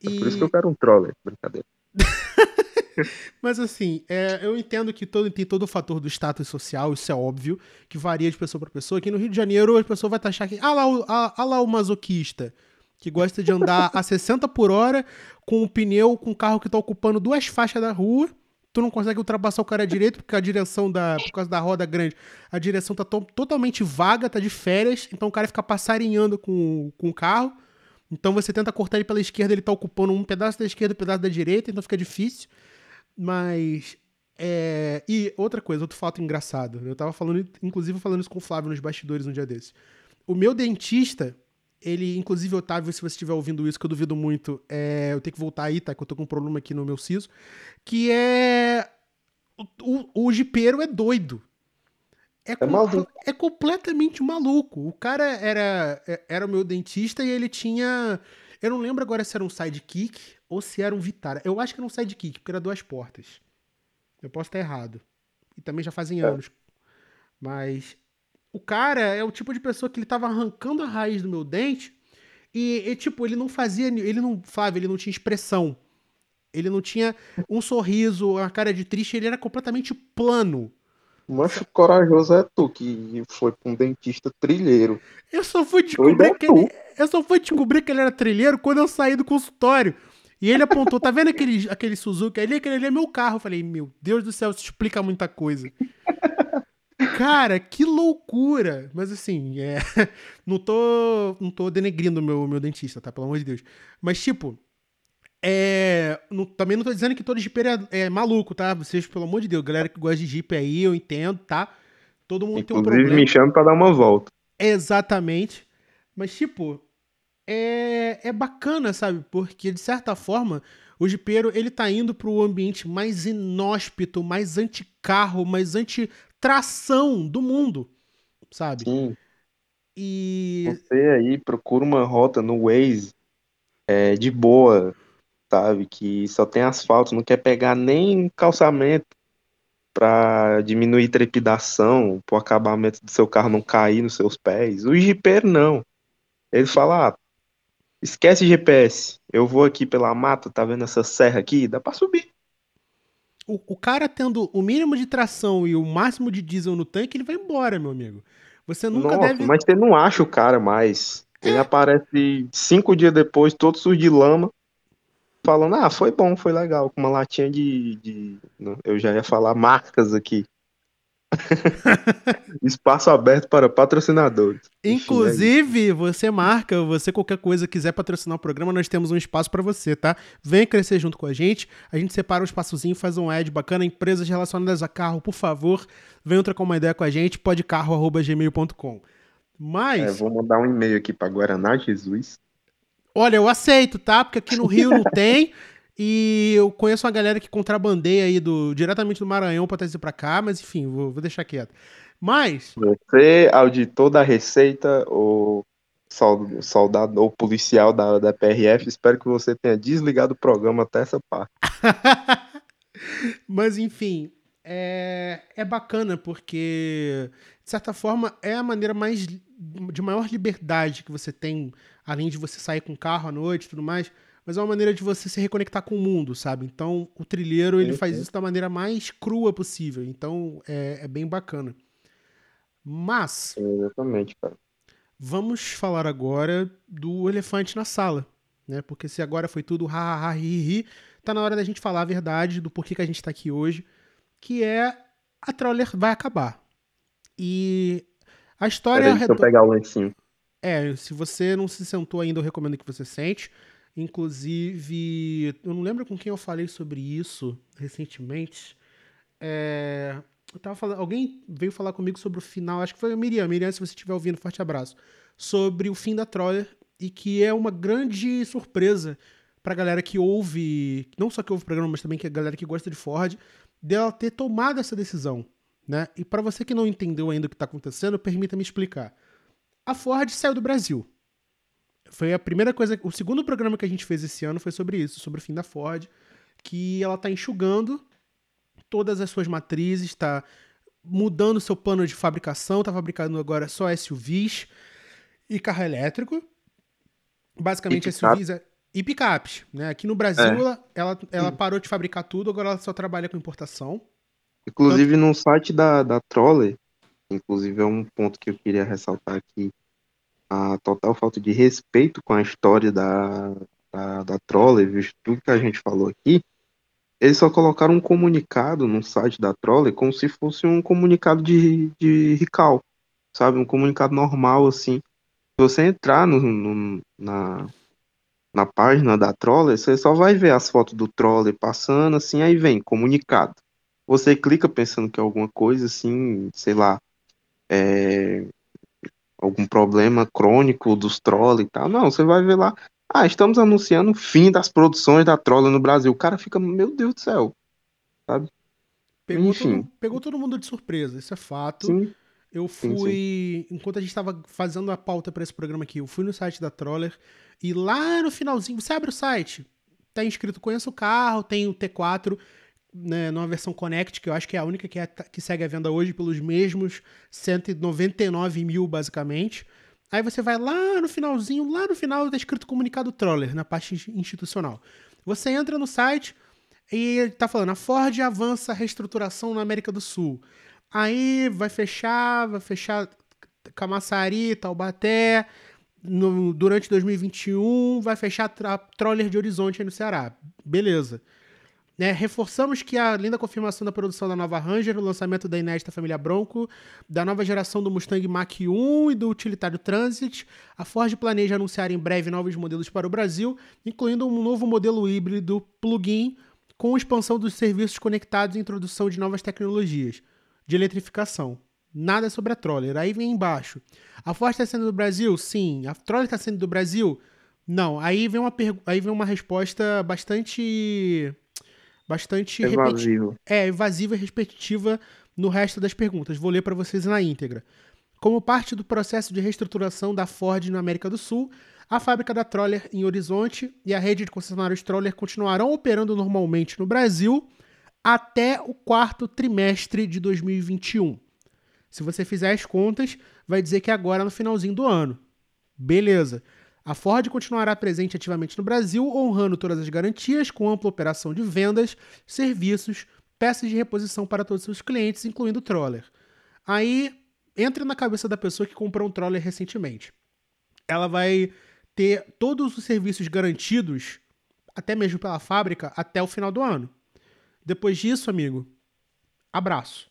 É E- por isso que eu quero um troller. Brincadeira. Mas assim, é, eu entendo que todo, tem todo o fator do status social, isso é óbvio, que varia de pessoa para pessoa. Aqui no Rio de Janeiro, a pessoa vai taxar que. Ah lá, o, ah, ah lá o masoquista, que gosta de andar a 60 por hora com o pneu, com o carro que tá ocupando duas faixas da rua. Tu não consegue ultrapassar o cara direito, porque a direção da. Por causa da roda grande, a direção tá to- totalmente vaga, tá de férias, então o cara fica passarinhando com, com o carro. Então você tenta cortar ele pela esquerda, ele tá ocupando um pedaço da esquerda um pedaço da direita, então fica difícil. Mas. É... E outra coisa, outro fato engraçado. Eu tava falando, inclusive, falando isso com o Flávio nos bastidores um dia desses. O meu dentista, ele, inclusive, Otávio, se você estiver ouvindo isso, que eu duvido muito, é... eu tenho que voltar aí, tá? Que eu tô com um problema aqui no meu siso. Que é. O, o, o jipeiro é doido. É, com- maluco. é completamente maluco. O cara era, é- era o meu dentista e ele tinha. Eu não lembro agora se era um sidekick ou se era um Vitara. Eu acho que era um sidekick, porque era duas portas. Eu posso estar errado. E também já fazem anos. Mas o cara é o tipo de pessoa que ele tava arrancando a raiz do meu dente e, e, tipo, ele não fazia. Ele não. Flávio, ele não tinha expressão. Ele não tinha um sorriso, uma cara de triste, ele era completamente plano. Mancho corajoso é tu, que foi pra um dentista trilheiro. Eu só fui descobrir é que ele, eu só fui descobrir que ele era trilheiro quando eu saí do consultório. E ele apontou, tá vendo aquele, aquele Suzuki ali? Aquele ali é meu carro. Eu falei, meu Deus do céu, isso explica muita coisa. Cara, que loucura! Mas assim, é, não tô, não tô denegrindo o meu, meu dentista, tá? Pelo amor de Deus. Mas, tipo, é, não- também não tô dizendo que todo jipeiro é, é maluco, tá? Vocês, pelo amor de Deus, galera que gosta de jipe aí, eu entendo, tá? Todo mundo tem um Inclusive problema. me chama pra dar uma volta. Exatamente. Mas, tipo, é, é bacana, sabe? Porque, de certa forma, o jipeiro, ele tá indo pro ambiente mais inóspito, mais anti-carro, mais anti-tração do mundo, sabe? Sim, E... você aí procura uma rota no Waze é, de boa, sabe? Que só tem asfalto, não quer pegar nem calçamento pra diminuir trepidação, pro acabamento do seu carro não cair nos seus pés. O jipeiro não. Ele fala, ah, esquece GPS, eu vou aqui pela mata, tá vendo essa serra aqui? Dá pra subir. O, o cara tendo o mínimo de tração e o máximo de diesel no tanque, ele vai embora, meu amigo. Você nunca Nossa, deve... É. mas você não acha o cara mais. Ele aparece cinco dias depois, todo sujo de lama, falando, ah, foi bom, foi legal, com uma latinha de, de- eu já ia falar marcas aqui. Espaço aberto para patrocinadores. É. Inclusive, você marca, você qualquer coisa quiser patrocinar o programa, nós temos um espaço pra você, tá? Vem crescer junto com a gente. A gente separa um espaçozinho, faz um ad bacana. Empresas relacionadas a carro, por favor, venham trocar uma ideia com a gente. podcarro@gmail.com. É, Mas, vou mandar um e-mail aqui para Guaraná Jesus. olha, eu aceito, tá? Porque aqui no Rio não tem. E eu conheço uma galera que contrabandeia aí do, diretamente do Maranhão pra trazer pra cá, mas enfim, vou, vou deixar quieto. Mas, Você, auditor da Receita, ou sol- soldado ou policial da, da PRF, espero que você tenha desligado o programa até essa parte. Mas enfim, é, é bacana porque, de certa forma, é a maneira mais de maior liberdade que você tem, além de você sair com o carro à noite e tudo mais, mas é uma maneira de você se reconectar com o mundo, sabe? Então, o trilheiro, ele Sim, faz sim. isso da maneira mais crua possível. Então, é, é bem bacana. Mas, Exatamente, cara. vamos falar agora do elefante na sala, né? Porque se agora foi tudo ha, ha, ha, ri, ri, tá na hora da gente falar a verdade do porquê que a gente tá aqui hoje, que é a Troller vai acabar. E a história Peraí, deixa eu pegar o lencinho. é, se você não se sentou ainda, eu recomendo que você sente. Inclusive, eu não lembro com quem eu falei sobre isso recentemente. É, eu tava falando, alguém veio falar comigo sobre o final, acho que foi a Miriam. Miriam, se você estiver ouvindo, forte abraço. Sobre o fim da Troller e que é uma grande surpresa pra galera que ouve, não só que ouve o programa, mas também que a galera que gosta de Ford, dela ter tomado essa decisão, né? E pra você que não entendeu ainda o que tá acontecendo, permita-me explicar. A Ford saiu do Brasil. Foi a primeira coisa. O segundo programa que a gente fez esse ano foi sobre isso, sobre o fim da Ford. Que ela tá enxugando todas as suas matrizes, está mudando seu plano de fabricação, está fabricando agora só SUVs e carro elétrico. Basicamente, SUVs é- e picapes. Né? Aqui no Brasil, É. ela, ela, ela parou de fabricar tudo, agora ela só trabalha com importação. Inclusive no site da, da Troller, inclusive é um ponto que eu queria ressaltar aqui, a total falta de respeito com a história da, da, da Troller, tudo que a gente falou aqui, eles só colocaram um comunicado no site da Troller como se fosse um comunicado de, de recall, sabe? Um comunicado normal, assim. Se você entrar no, no- na, na página da Troller, você só vai ver as fotos do Troller passando, assim, aí vem comunicado você clica pensando que é alguma coisa assim, sei lá, é, algum problema crônico dos trolls e tal. Não, você vai ver lá, ah, estamos anunciando o fim das produções da Troller no Brasil. O cara fica, meu Deus do céu. Pegou, Enfim. todo, pegou todo mundo de surpresa, isso é fato. Sim, Eu Sim, fui. Enquanto a gente estava fazendo a pauta para esse programa aqui, eu fui no site da Troller e lá no finalzinho, você abre o site, tá escrito Conheça o carro, tem o T4 né, numa versão Connect, que eu acho que é a única que, é- que segue a venda hoje pelos mesmos 199 mil, basicamente. Aí você vai lá no finalzinho, lá no final tá escrito comunicado Troller, na parte institucional. Você entra no site e ele tá falando, a Ford avança a reestruturação na América do Sul. Aí vai fechar, vai fechar Camaçari, Taubaté, no- durante 2021 vai fechar a Troller de Horizonte aí no Ceará. Beleza. Né, reforçamos que, além da confirmação da produção da nova Ranger, o lançamento da inédita família Bronco, da nova geração do Mustang Mach-1 e do utilitário Transit, a Ford planeja anunciar em breve novos modelos para o Brasil, incluindo um novo modelo híbrido plug-in com expansão dos serviços conectados e introdução de novas tecnologias de eletrificação. Nada sobre a Troller. Aí vem embaixo. A Ford está sendo do Brasil? Sim. A Troller está sendo do Brasil? Não. Aí vem uma, aí vem uma resposta bastante. Bastante evasivo. é, evasiva e repetitiva no resto das perguntas. Vou ler para vocês na íntegra. Como parte do processo de reestruturação da Ford na América do Sul, a fábrica da Troller em Horizonte e a rede de concessionários Troller continuarão operando normalmente no Brasil até o quarto trimestre de 2021. Se você fizer as contas, vai dizer que é agora no finalzinho do ano. Beleza. A Ford continuará presente ativamente no Brasil, honrando todas as garantias, com ampla operação de vendas, serviços, peças de reposição para todos os seus clientes, incluindo o Troller. Aí, entra na cabeça da pessoa que comprou um Troller recentemente. Ela vai ter todos os serviços garantidos, até mesmo pela fábrica, até o final do ano. Depois disso, amigo, abraço.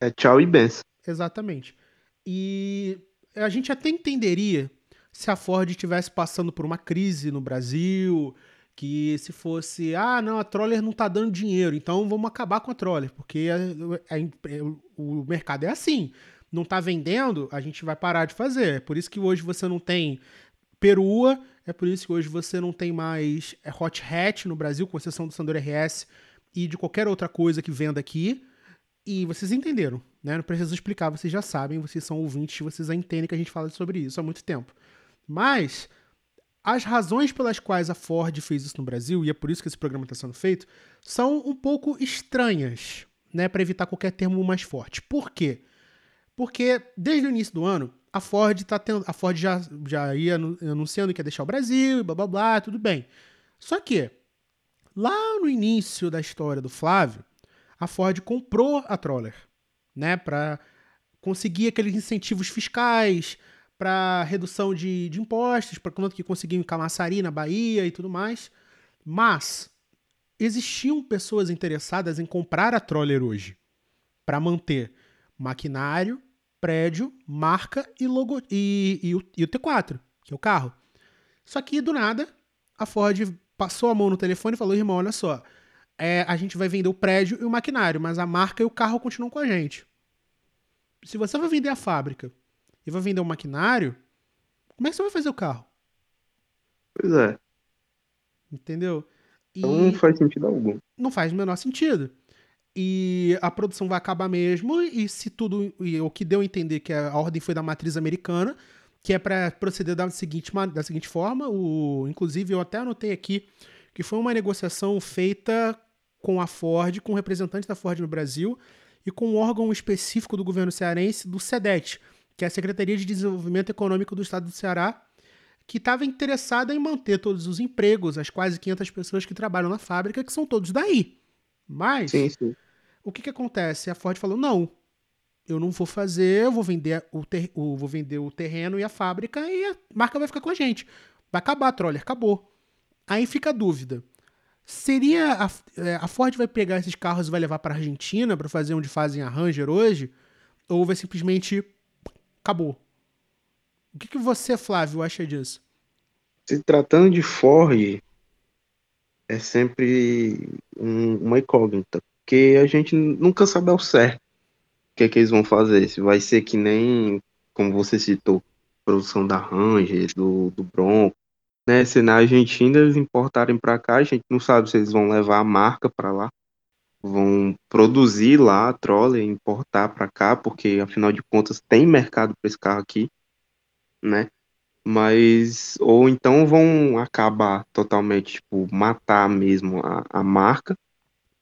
É tchau e benção. Exatamente. E a gente até entenderia se a Ford estivesse passando por uma crise no Brasil, que se fosse, ah, não, a Troller não tá dando dinheiro, então vamos acabar com a Troller, porque a- a- o mercado é assim. Não tá vendendo, a gente vai parar de fazer. É por isso que hoje você não tem perua, é por isso que hoje você não tem mais é, hot hatch no Brasil, com exceção do Sandero RS e de qualquer outra coisa que venda aqui. E vocês entenderam, né? Não preciso explicar, vocês já sabem, vocês são ouvintes, vocês já entendem que a gente fala sobre isso há muito tempo. Mas as razões pelas quais a Ford fez isso no Brasil, e é por isso que esse programa está sendo feito, são um pouco estranhas, né? Para evitar qualquer termo mais forte. Por quê? Porque desde o início do ano, a Ford tá tendo, a Ford já, já ia anu- anunciando que ia deixar o Brasil, blá blá blá, tudo bem. Só que lá no início da história do Flávio, a Ford comprou a Troller, né, para conseguir aqueles incentivos fiscais, para redução de, de impostos, para quanto que conseguiam em Camaçari, na Bahia e tudo mais. Mas existiam pessoas interessadas em comprar a Troller hoje para manter maquinário, prédio, marca e logo e, e o, e o T4, que é o carro. Só que do nada a Ford passou a mão no telefone e falou: irmão, olha só, é, a gente vai vender o prédio e o maquinário, mas a marca e o carro continuam com a gente. Se você vai vender a fábrica e vai vender o maquinário, como é que você vai fazer o carro? Pois é. Entendeu? E Então não faz sentido algum. não faz o menor sentido. E a produção vai acabar mesmo, e se tudo. E o que deu a entender que a ordem foi da matriz americana, que é para proceder da seguinte, da seguinte forma. O, inclusive, eu até anotei aqui que foi uma negociação feita com a Ford, com representantes da Ford no Brasil e com um órgão específico do governo cearense, do SEDET, que é a Secretaria de Desenvolvimento Econômico do Estado do Ceará, que estava interessada em manter todos os empregos, as quase 500 pessoas que trabalham na fábrica, que são todos daí. Mas, sim, sim. o que, que acontece? A Ford falou: não, eu não vou fazer, eu vou vender o, ter, o, vou vender o terreno e a fábrica e a marca vai ficar com a gente. Vai acabar, Troller, acabou. Aí fica a dúvida. Seria a, é, a Ford vai pegar esses carros e vai levar para a Argentina para fazer onde fazem a Ranger hoje? Ou vai simplesmente acabou? O que, que você, Flávio, acha disso? Se tratando de Ford, é sempre um, uma incógnita, porque a gente nunca sabe ao certo o que, é que eles vão fazer. Se vai ser que nem, como você citou, produção da Ranger, do, do Bronco, né? Se na Argentina eles importarem para cá, a gente não sabe se eles vão levar a marca para lá, vão produzir lá a troller, importar para cá, porque afinal de contas tem mercado para esse carro aqui, né? Mas ou então vão acabar totalmente, tipo, matar mesmo a, a marca.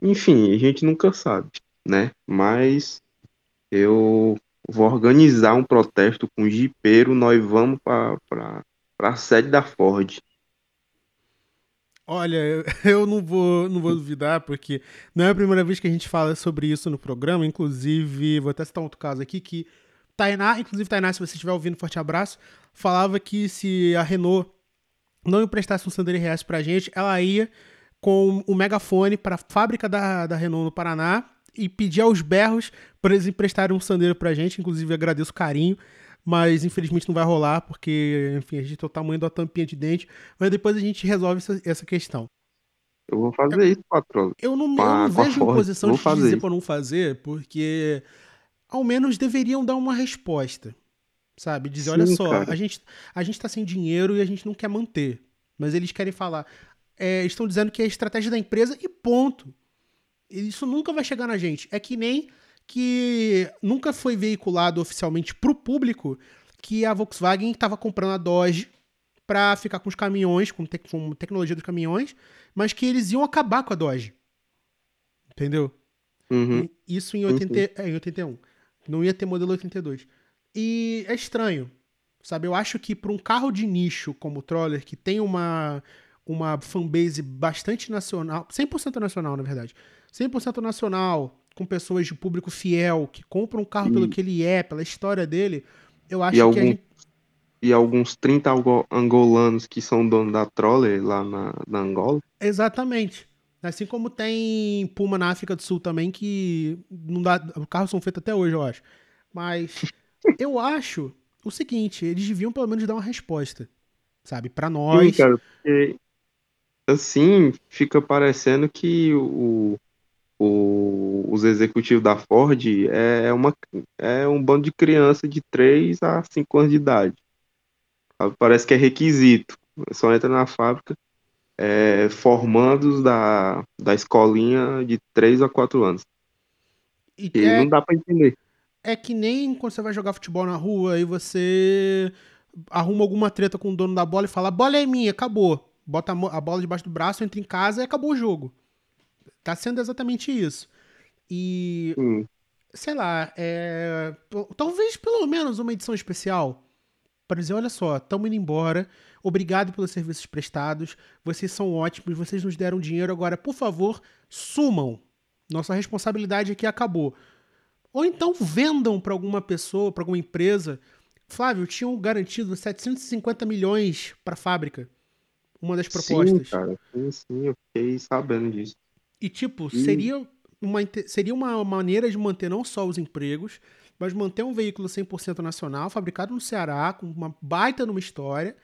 Enfim, a gente nunca sabe, né? Mas eu vou organizar um protesto com o jipeiro, nós vamos para para a sede da Ford. Olha, eu não vou, não vou duvidar, porque não é a primeira vez que a gente fala sobre isso no programa. Inclusive, vou até citar outro caso aqui que Tainá, inclusive Tainá, se você estiver ouvindo, forte abraço, falava que se a Renault não emprestasse um Sandero RS pra gente, ela ia com o um megafone para a fábrica da, da Renault no Paraná e pedir aos berros para eles emprestarem um Sandero pra gente. Inclusive, agradeço o carinho mas infelizmente não vai rolar, porque, enfim, a gente tem o tamanho da tampinha de dente, mas depois a gente resolve essa, essa questão. Eu vou fazer isso, patrão. Eu não, eu não vejo em posição de dizer para não fazer, porque ao menos deveriam dar uma resposta, sabe? Dizer, Sim, olha só, a gente, a gente tá sem dinheiro e a gente não quer manter, mas eles querem falar, é, estão dizendo que é a estratégia da empresa e ponto. Isso nunca vai chegar na gente. É que nem que nunca foi veiculado oficialmente para o público que a Volkswagen estava comprando a Dodge para ficar com os caminhões, com, te com tecnologia dos caminhões, mas que eles iam acabar com a Dodge. Entendeu? Uhum. Isso em, 80, uhum. é, em 81. Não ia ter modelo 82. E é estranho, sabe? Eu acho que para um carro de nicho como o Troller, que tem uma, uma fanbase bastante nacional, 100% nacional, na verdade, 100% nacional, com pessoas de público fiel, que compram um carro e... pelo que ele é, pela história dele, eu acho e que algum... gente... E alguns 30 angolanos que são donos da Troller lá na, na Angola. Exatamente. Assim como tem Puma na África do Sul também, que não dá. Os carros são feitos até hoje, eu acho. Mas eu acho o seguinte, eles deviam pelo menos dar uma resposta. Sabe? para nós. Sim, cara, porque assim fica parecendo que o, o, os executivos da Ford é, uma, é um bando de criança de 3 a 5 anos de idade. Parece que é requisito. Só entra na fábrica é, formandos da, da escolinha de 3 a 4 anos. E, e é, não dá para entender. É que nem quando você vai jogar futebol na rua e você arruma alguma treta com o dono da bola e fala: a bola é minha, acabou. Bota a bola debaixo do braço, entra em casa e acabou o jogo. Tá sendo exatamente isso. E. Hum. Sei lá, é, talvez pelo menos uma edição especial. Para dizer, olha só, estamos indo embora. Obrigado pelos serviços prestados. Vocês são ótimos, vocês nos deram dinheiro. Agora, por favor, sumam. Nossa responsabilidade aqui acabou. Ou então vendam para alguma pessoa, para alguma empresa. Flávio, tinham garantido 750 milhões para a fábrica. Uma das propostas. Sim, cara. Sim, sim, eu fiquei sabendo disso. E, tipo, seria uma, seria uma maneira de manter não só os empregos, mas manter um veículo 100% nacional, fabricado no Ceará, com uma baita numa história.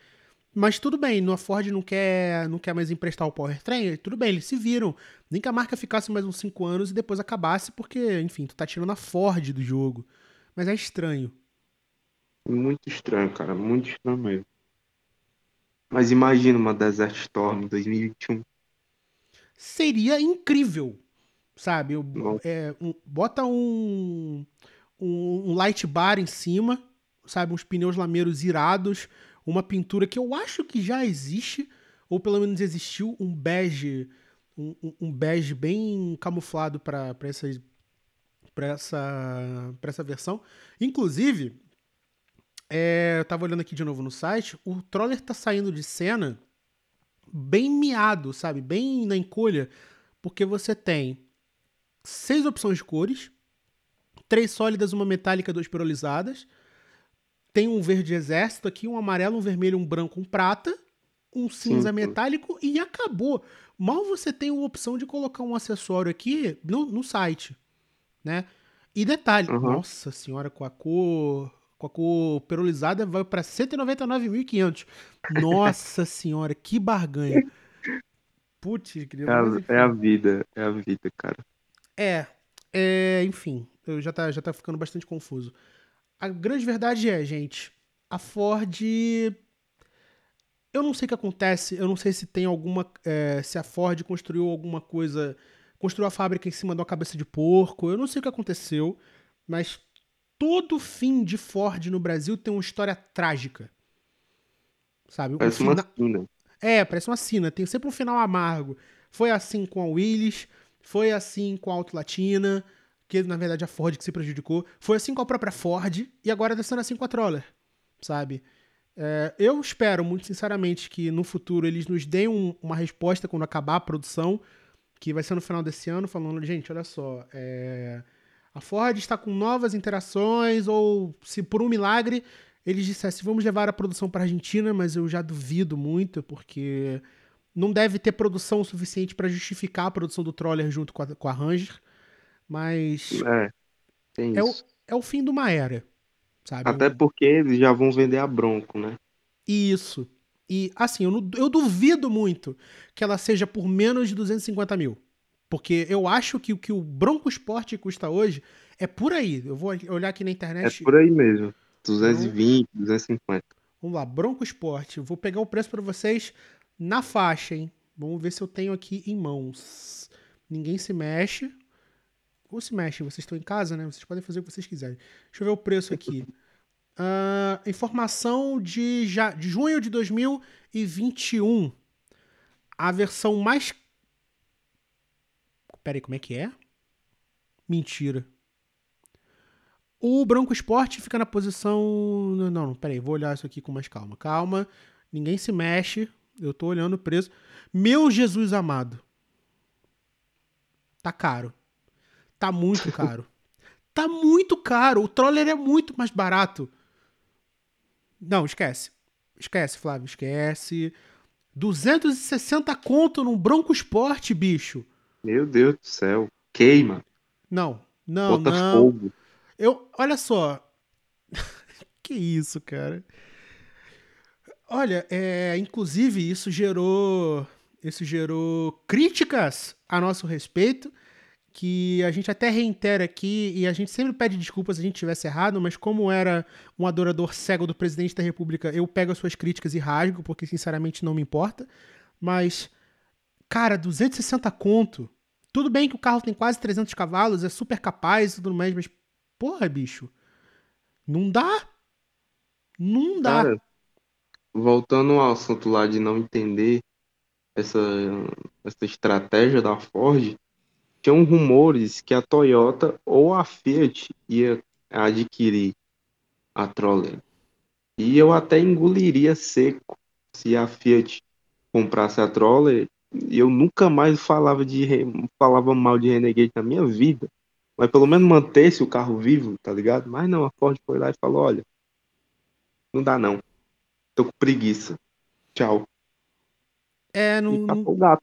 Mas tudo bem, a Ford não quer, não quer mais emprestar o powertrain, tudo bem, eles se viram. Nem que a marca ficasse mais uns 5 anos e depois acabasse, porque, enfim, tu tá tirando a Ford do jogo. Mas é estranho. Muito estranho, cara, muito estranho mesmo. Mas imagina uma Desert Storm 2021 seria incrível, sabe? É, um, bota um, um, um, light bar em cima, sabe? Uns pneus lameiros irados, uma pintura que eu acho que já existe, ou pelo menos existiu, um bege, um, um bege bem camuflado para essa, essa, essa versão. Inclusive, é, eu tava olhando aqui de novo no site, o Troller tá saindo de cena bem miado, sabe? Bem na encolha, porque você tem seis opções de cores, três sólidas, uma metálica, duas perolizadas. Tem um verde exército aqui, um amarelo, um vermelho, um branco, um prata, um cinza sim, metálico e acabou. Mal você tem a opção de colocar um acessório aqui no, no site, né? E detalhe, uhum. nossa senhora, com a cor com a cor perolizada vai para 199.500. Nossa senhora, que barganha. Putz, querido. É a, é a, vida, é a vida, cara. É, é enfim, eu já tá, já tá ficando bastante confuso. A grande verdade é, gente, a Ford. Eu não sei o que acontece, eu não sei se tem alguma. É, se a Ford construiu alguma coisa. Construiu a fábrica em cima de uma cabeça de porco, eu não sei o que aconteceu, mas todo fim de Ford no Brasil tem uma história trágica. Sabe? Parece um uma sina. É, parece uma sina. Tem sempre um final amargo. Foi assim com a Willis, foi assim com a Auto Latina, que na verdade a Ford que se prejudicou. Foi assim com a própria Ford e agora está sendo assim com a Troller, sabe? É, eu espero, muito sinceramente, que no futuro eles nos deem um, uma resposta quando acabar a produção, que vai ser no final desse ano, falando, gente, olha só, é, a Ford está com novas interações, ou se por um milagre eles dissessem vamos levar a produção para a Argentina, mas eu já duvido muito, porque não deve ter produção suficiente para justificar a produção do Troller junto com a, com a Ranger. Mas é, é, o, é o fim de uma era, sabe? Até porque eles já vão vender a Bronco, né? Isso. E assim, eu, eu duvido muito que ela seja por menos de 250 mil. Porque eu acho que o que o Bronco Sport custa hoje é por aí. Eu vou olhar aqui na internet. É por aí mesmo. 220, então, 250. Vamos lá, Bronco Sport. Vou pegar o preço para vocês na faixa, hein? Vamos ver se eu tenho aqui em mãos. Ninguém se mexe. Ou se mexe, vocês estão em casa, né? Vocês podem fazer o que vocês quiserem. Deixa eu ver o preço aqui. Uh, informação de, já, de junho de 2021. A versão mais Peraí, como é que é? Mentira. O Bronco Sport fica na posição. Não, não, peraí, vou olhar isso aqui com mais calma. Calma, ninguém se mexe. Eu tô olhando o preço. Meu Jesus amado. Tá caro. Tá muito caro. tá muito caro. O Troller é muito mais barato. Não, esquece. Esquece, Flávio, esquece. 260 conto num Bronco Sport, bicho. Meu Deus do céu. Queima. Não, não, Bota não. fogo. Eu, olha só. que isso, cara. Olha, é, inclusive isso gerou, isso gerou críticas a nosso respeito, que a gente até reitera aqui e a gente sempre pede desculpas se a gente tivesse errado, mas como era um adorador cego do presidente da República, eu pego as suas críticas e rasgo, porque sinceramente não me importa. Mas Cara, 260 conto. Tudo bem que o carro tem quase 300 cavalos, é super capaz e tudo mais, mas porra, bicho. Não dá. Não dá. Cara, voltando ao assunto lá de não entender essa, essa estratégia da Ford, tinham rumores que a Toyota ou a Fiat ia adquirir a Troller. E eu até engoliria seco se a Fiat comprasse a Troller eu nunca mais falava de falava mal de Renegade na minha vida. Mas pelo menos mantesse o carro vivo, tá ligado? Mas não, a Ford foi lá e falou: olha, não dá não. Tô com preguiça. Tchau. É, não, não,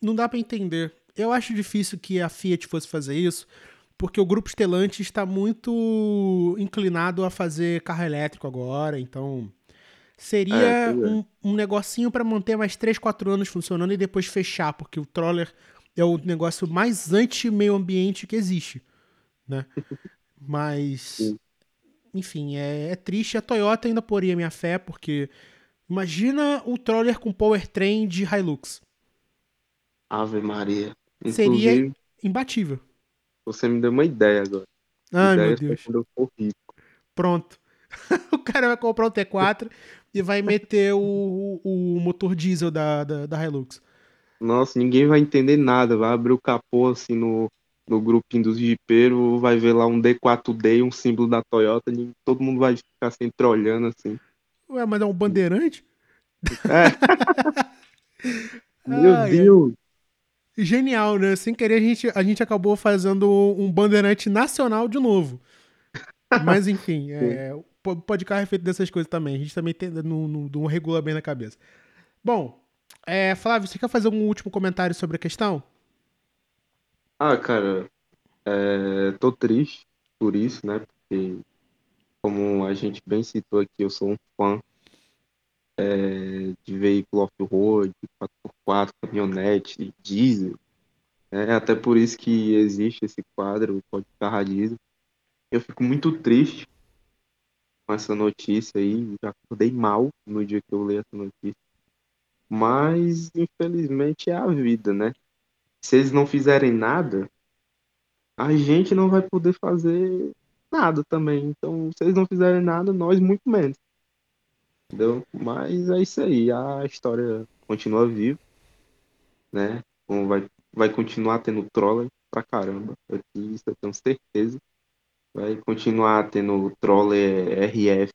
não dá para entender. Eu acho difícil que a Fiat fosse fazer isso, porque o grupo Stellantis está muito inclinado a fazer carro elétrico agora, então Seria é, um, um negocinho para manter mais 3, 4 anos funcionando e depois fechar, porque o Troller é o negócio mais anti-meio ambiente que existe, né? Mas, enfim, é, é, triste. A Toyota ainda poria minha fé, porque imagina o Troller com powertrain de Hilux. Ave Maria. Inclusive, Seria imbatível. Você me deu uma ideia agora. Ai, ideia meu Deus. Pronto. o cara vai comprar um T4 e vai meter o, o motor diesel da, da, da Hilux. Nossa, ninguém vai entender nada. Vai abrir o capô assim no, no grupinho dos jipeiros, vai ver lá um D4D, um símbolo da Toyota, e todo mundo vai ficar sempre olhando assim. Ué, mas é um bandeirante? É. Meu Deus! Genial, né? Sem querer, a gente, a gente acabou fazendo um bandeirante nacional de novo. Mas enfim, é, o podcast é feito dessas coisas também. A gente também tem, não, não, não regula bem na cabeça. Bom, é, Flávio, você quer fazer um último comentário sobre a questão? Ah, cara, é, tô triste por isso, né? Porque, como a gente bem citou aqui, eu sou um fã é, de veículo off-road, 4x4, caminhonete, diesel. É até por isso que existe esse quadro, Pode Carro Diesel. Eu fico muito triste com essa notícia aí. Já acordei mal no dia que eu li essa notícia. Mas, infelizmente, é a vida, né? Se eles não fizerem nada, a gente não vai poder fazer nada também. Então, se eles não fizerem nada, nós muito menos. Entendeu? Mas é isso aí. A história continua viva, né? Vai, vai continuar tendo troller pra caramba. Isso eu tenho certeza. Vai continuar tendo troller RF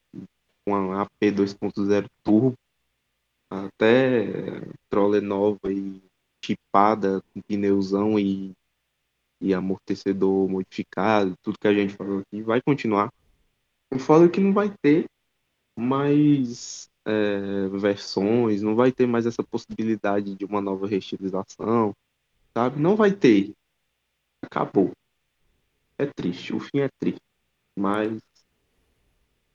com a AP 2.0 turbo. Até troller nova e chipada com pneuzão e, e amortecedor modificado, tudo que a gente falou aqui, vai continuar. Eu falo que não vai ter mais é, versões, não vai ter mais essa possibilidade de uma nova reestilização, sabe? Não vai ter. Acabou. É triste, o fim é triste. Mas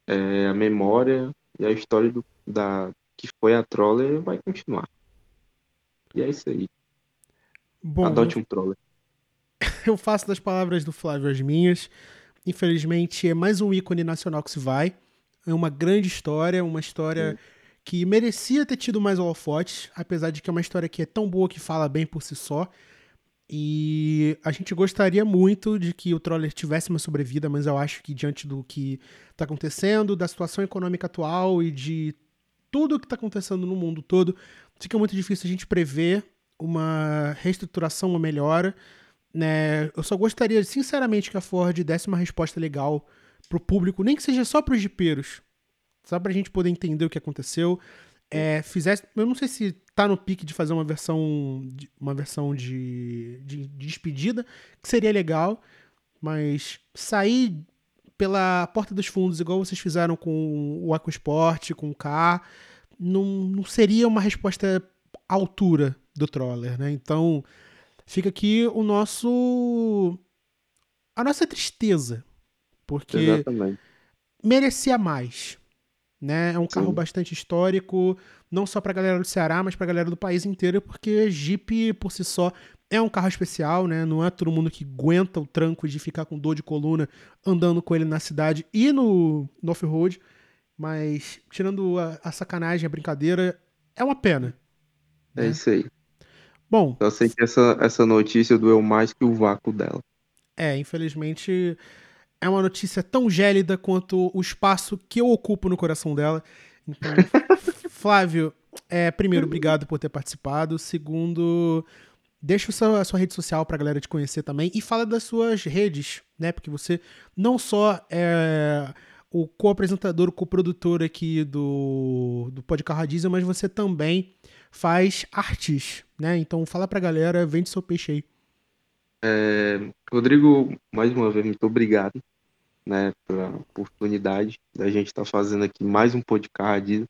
é, a memória e a história do, da, que foi a Troller vai continuar. E é isso aí. Bom, Adote um Troller. eu faço das palavras do Flávio as minhas. Infelizmente, é mais um ícone nacional que se vai. É uma grande história, uma história Sim. que merecia ter tido mais holofotes, apesar de que é uma história que é tão boa que fala bem por si só. E a gente gostaria muito de que o Troller tivesse uma sobrevida, mas eu acho que diante do que está acontecendo, da situação econômica atual e de tudo o que está acontecendo no mundo todo, fica muito difícil a gente prever uma reestruturação, uma melhora. Né? Eu só gostaria, sinceramente, que a Ford desse uma resposta legal pro público, nem que seja só pros jipeiros, só pra gente poder entender o que aconteceu. É, fizesse, eu não sei se tá no pique de fazer uma versão, de, uma versão de, de, de despedida, que seria legal, mas sair pela porta dos fundos, igual vocês fizeram com o EcoSport, com o K, não, não seria uma resposta à altura do Troller, né? Então, fica aqui o nosso a nossa tristeza, porque Exatamente. merecia mais, né? É um carro Sim. bastante histórico, não só pra galera do Ceará, mas pra galera do país inteiro, porque Jeep por si só é um carro especial, né? Não é todo mundo que aguenta o tranco de ficar com dor de coluna andando com ele na cidade e no, no off-road. Mas, tirando a, a sacanagem, a brincadeira, é uma pena. É né? isso aí. Bom, Só sei que essa, essa notícia doeu mais que o vácuo dela. é, infelizmente, é uma notícia tão gélida quanto o espaço que eu ocupo no coração dela. Então, Flávio, é, primeiro, obrigado por ter participado. Segundo, deixa o seu- a sua rede social pra galera te conhecer também e fala das suas redes, né? Porque você não só é o co-apresentador, o co-produtor aqui do, do Podcast Diesel, mas você também faz artes, né? Então fala pra galera, vende seu peixe aí. Rodrigo, mais uma vez, muito obrigado, né, pela oportunidade da gente estar fazendo aqui mais um podcast.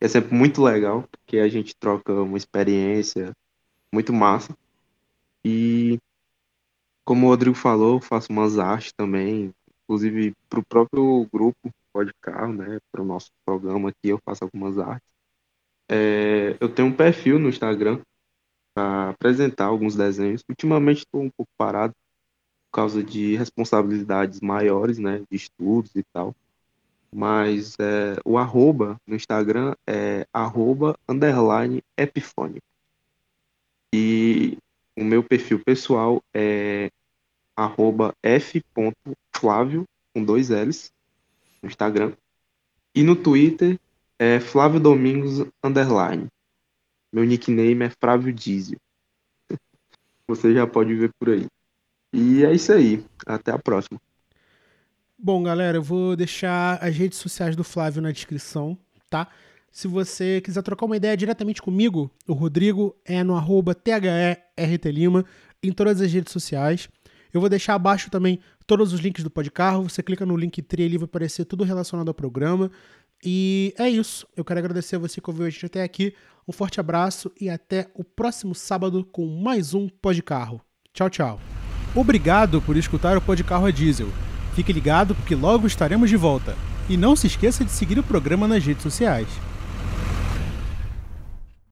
É sempre muito legal, porque a gente troca uma experiência muito massa. E, como o Rodrigo falou, eu faço umas artes também, inclusive para o próprio grupo Pode Carro, né, para o nosso programa aqui, eu faço algumas artes. É, eu tenho um perfil no Instagram para apresentar alguns desenhos. Ultimamente estou um pouco parado por causa de responsabilidades maiores, né, de estudos e tal. Mas é, o arroba no Instagram é arroba underline epifônico. E o meu perfil pessoal é arroba f.flávio com dois L's no Instagram. E no Twitter é Flávio Domingos Underline. Meu nickname é Flávio Diesel. Você já pode ver por aí. E é isso aí. Até a próxima. Bom, galera, eu vou deixar as redes sociais do Flávio na descrição, tá? Se você quiser trocar uma ideia diretamente comigo, o Rodrigo é no arroba THERTLima em todas as redes sociais. Eu vou deixar abaixo também todos os links do Podcarro. Você clica no link tri ali, vai aparecer tudo relacionado ao programa. E é isso. Eu quero agradecer a você que ouviu a gente até aqui. Um forte abraço e até o próximo sábado com mais um Podcarro. Tchau, tchau. Obrigado por escutar o Podcarro a Diesel. Fique ligado porque logo estaremos de volta. E não se esqueça de seguir o programa nas redes sociais.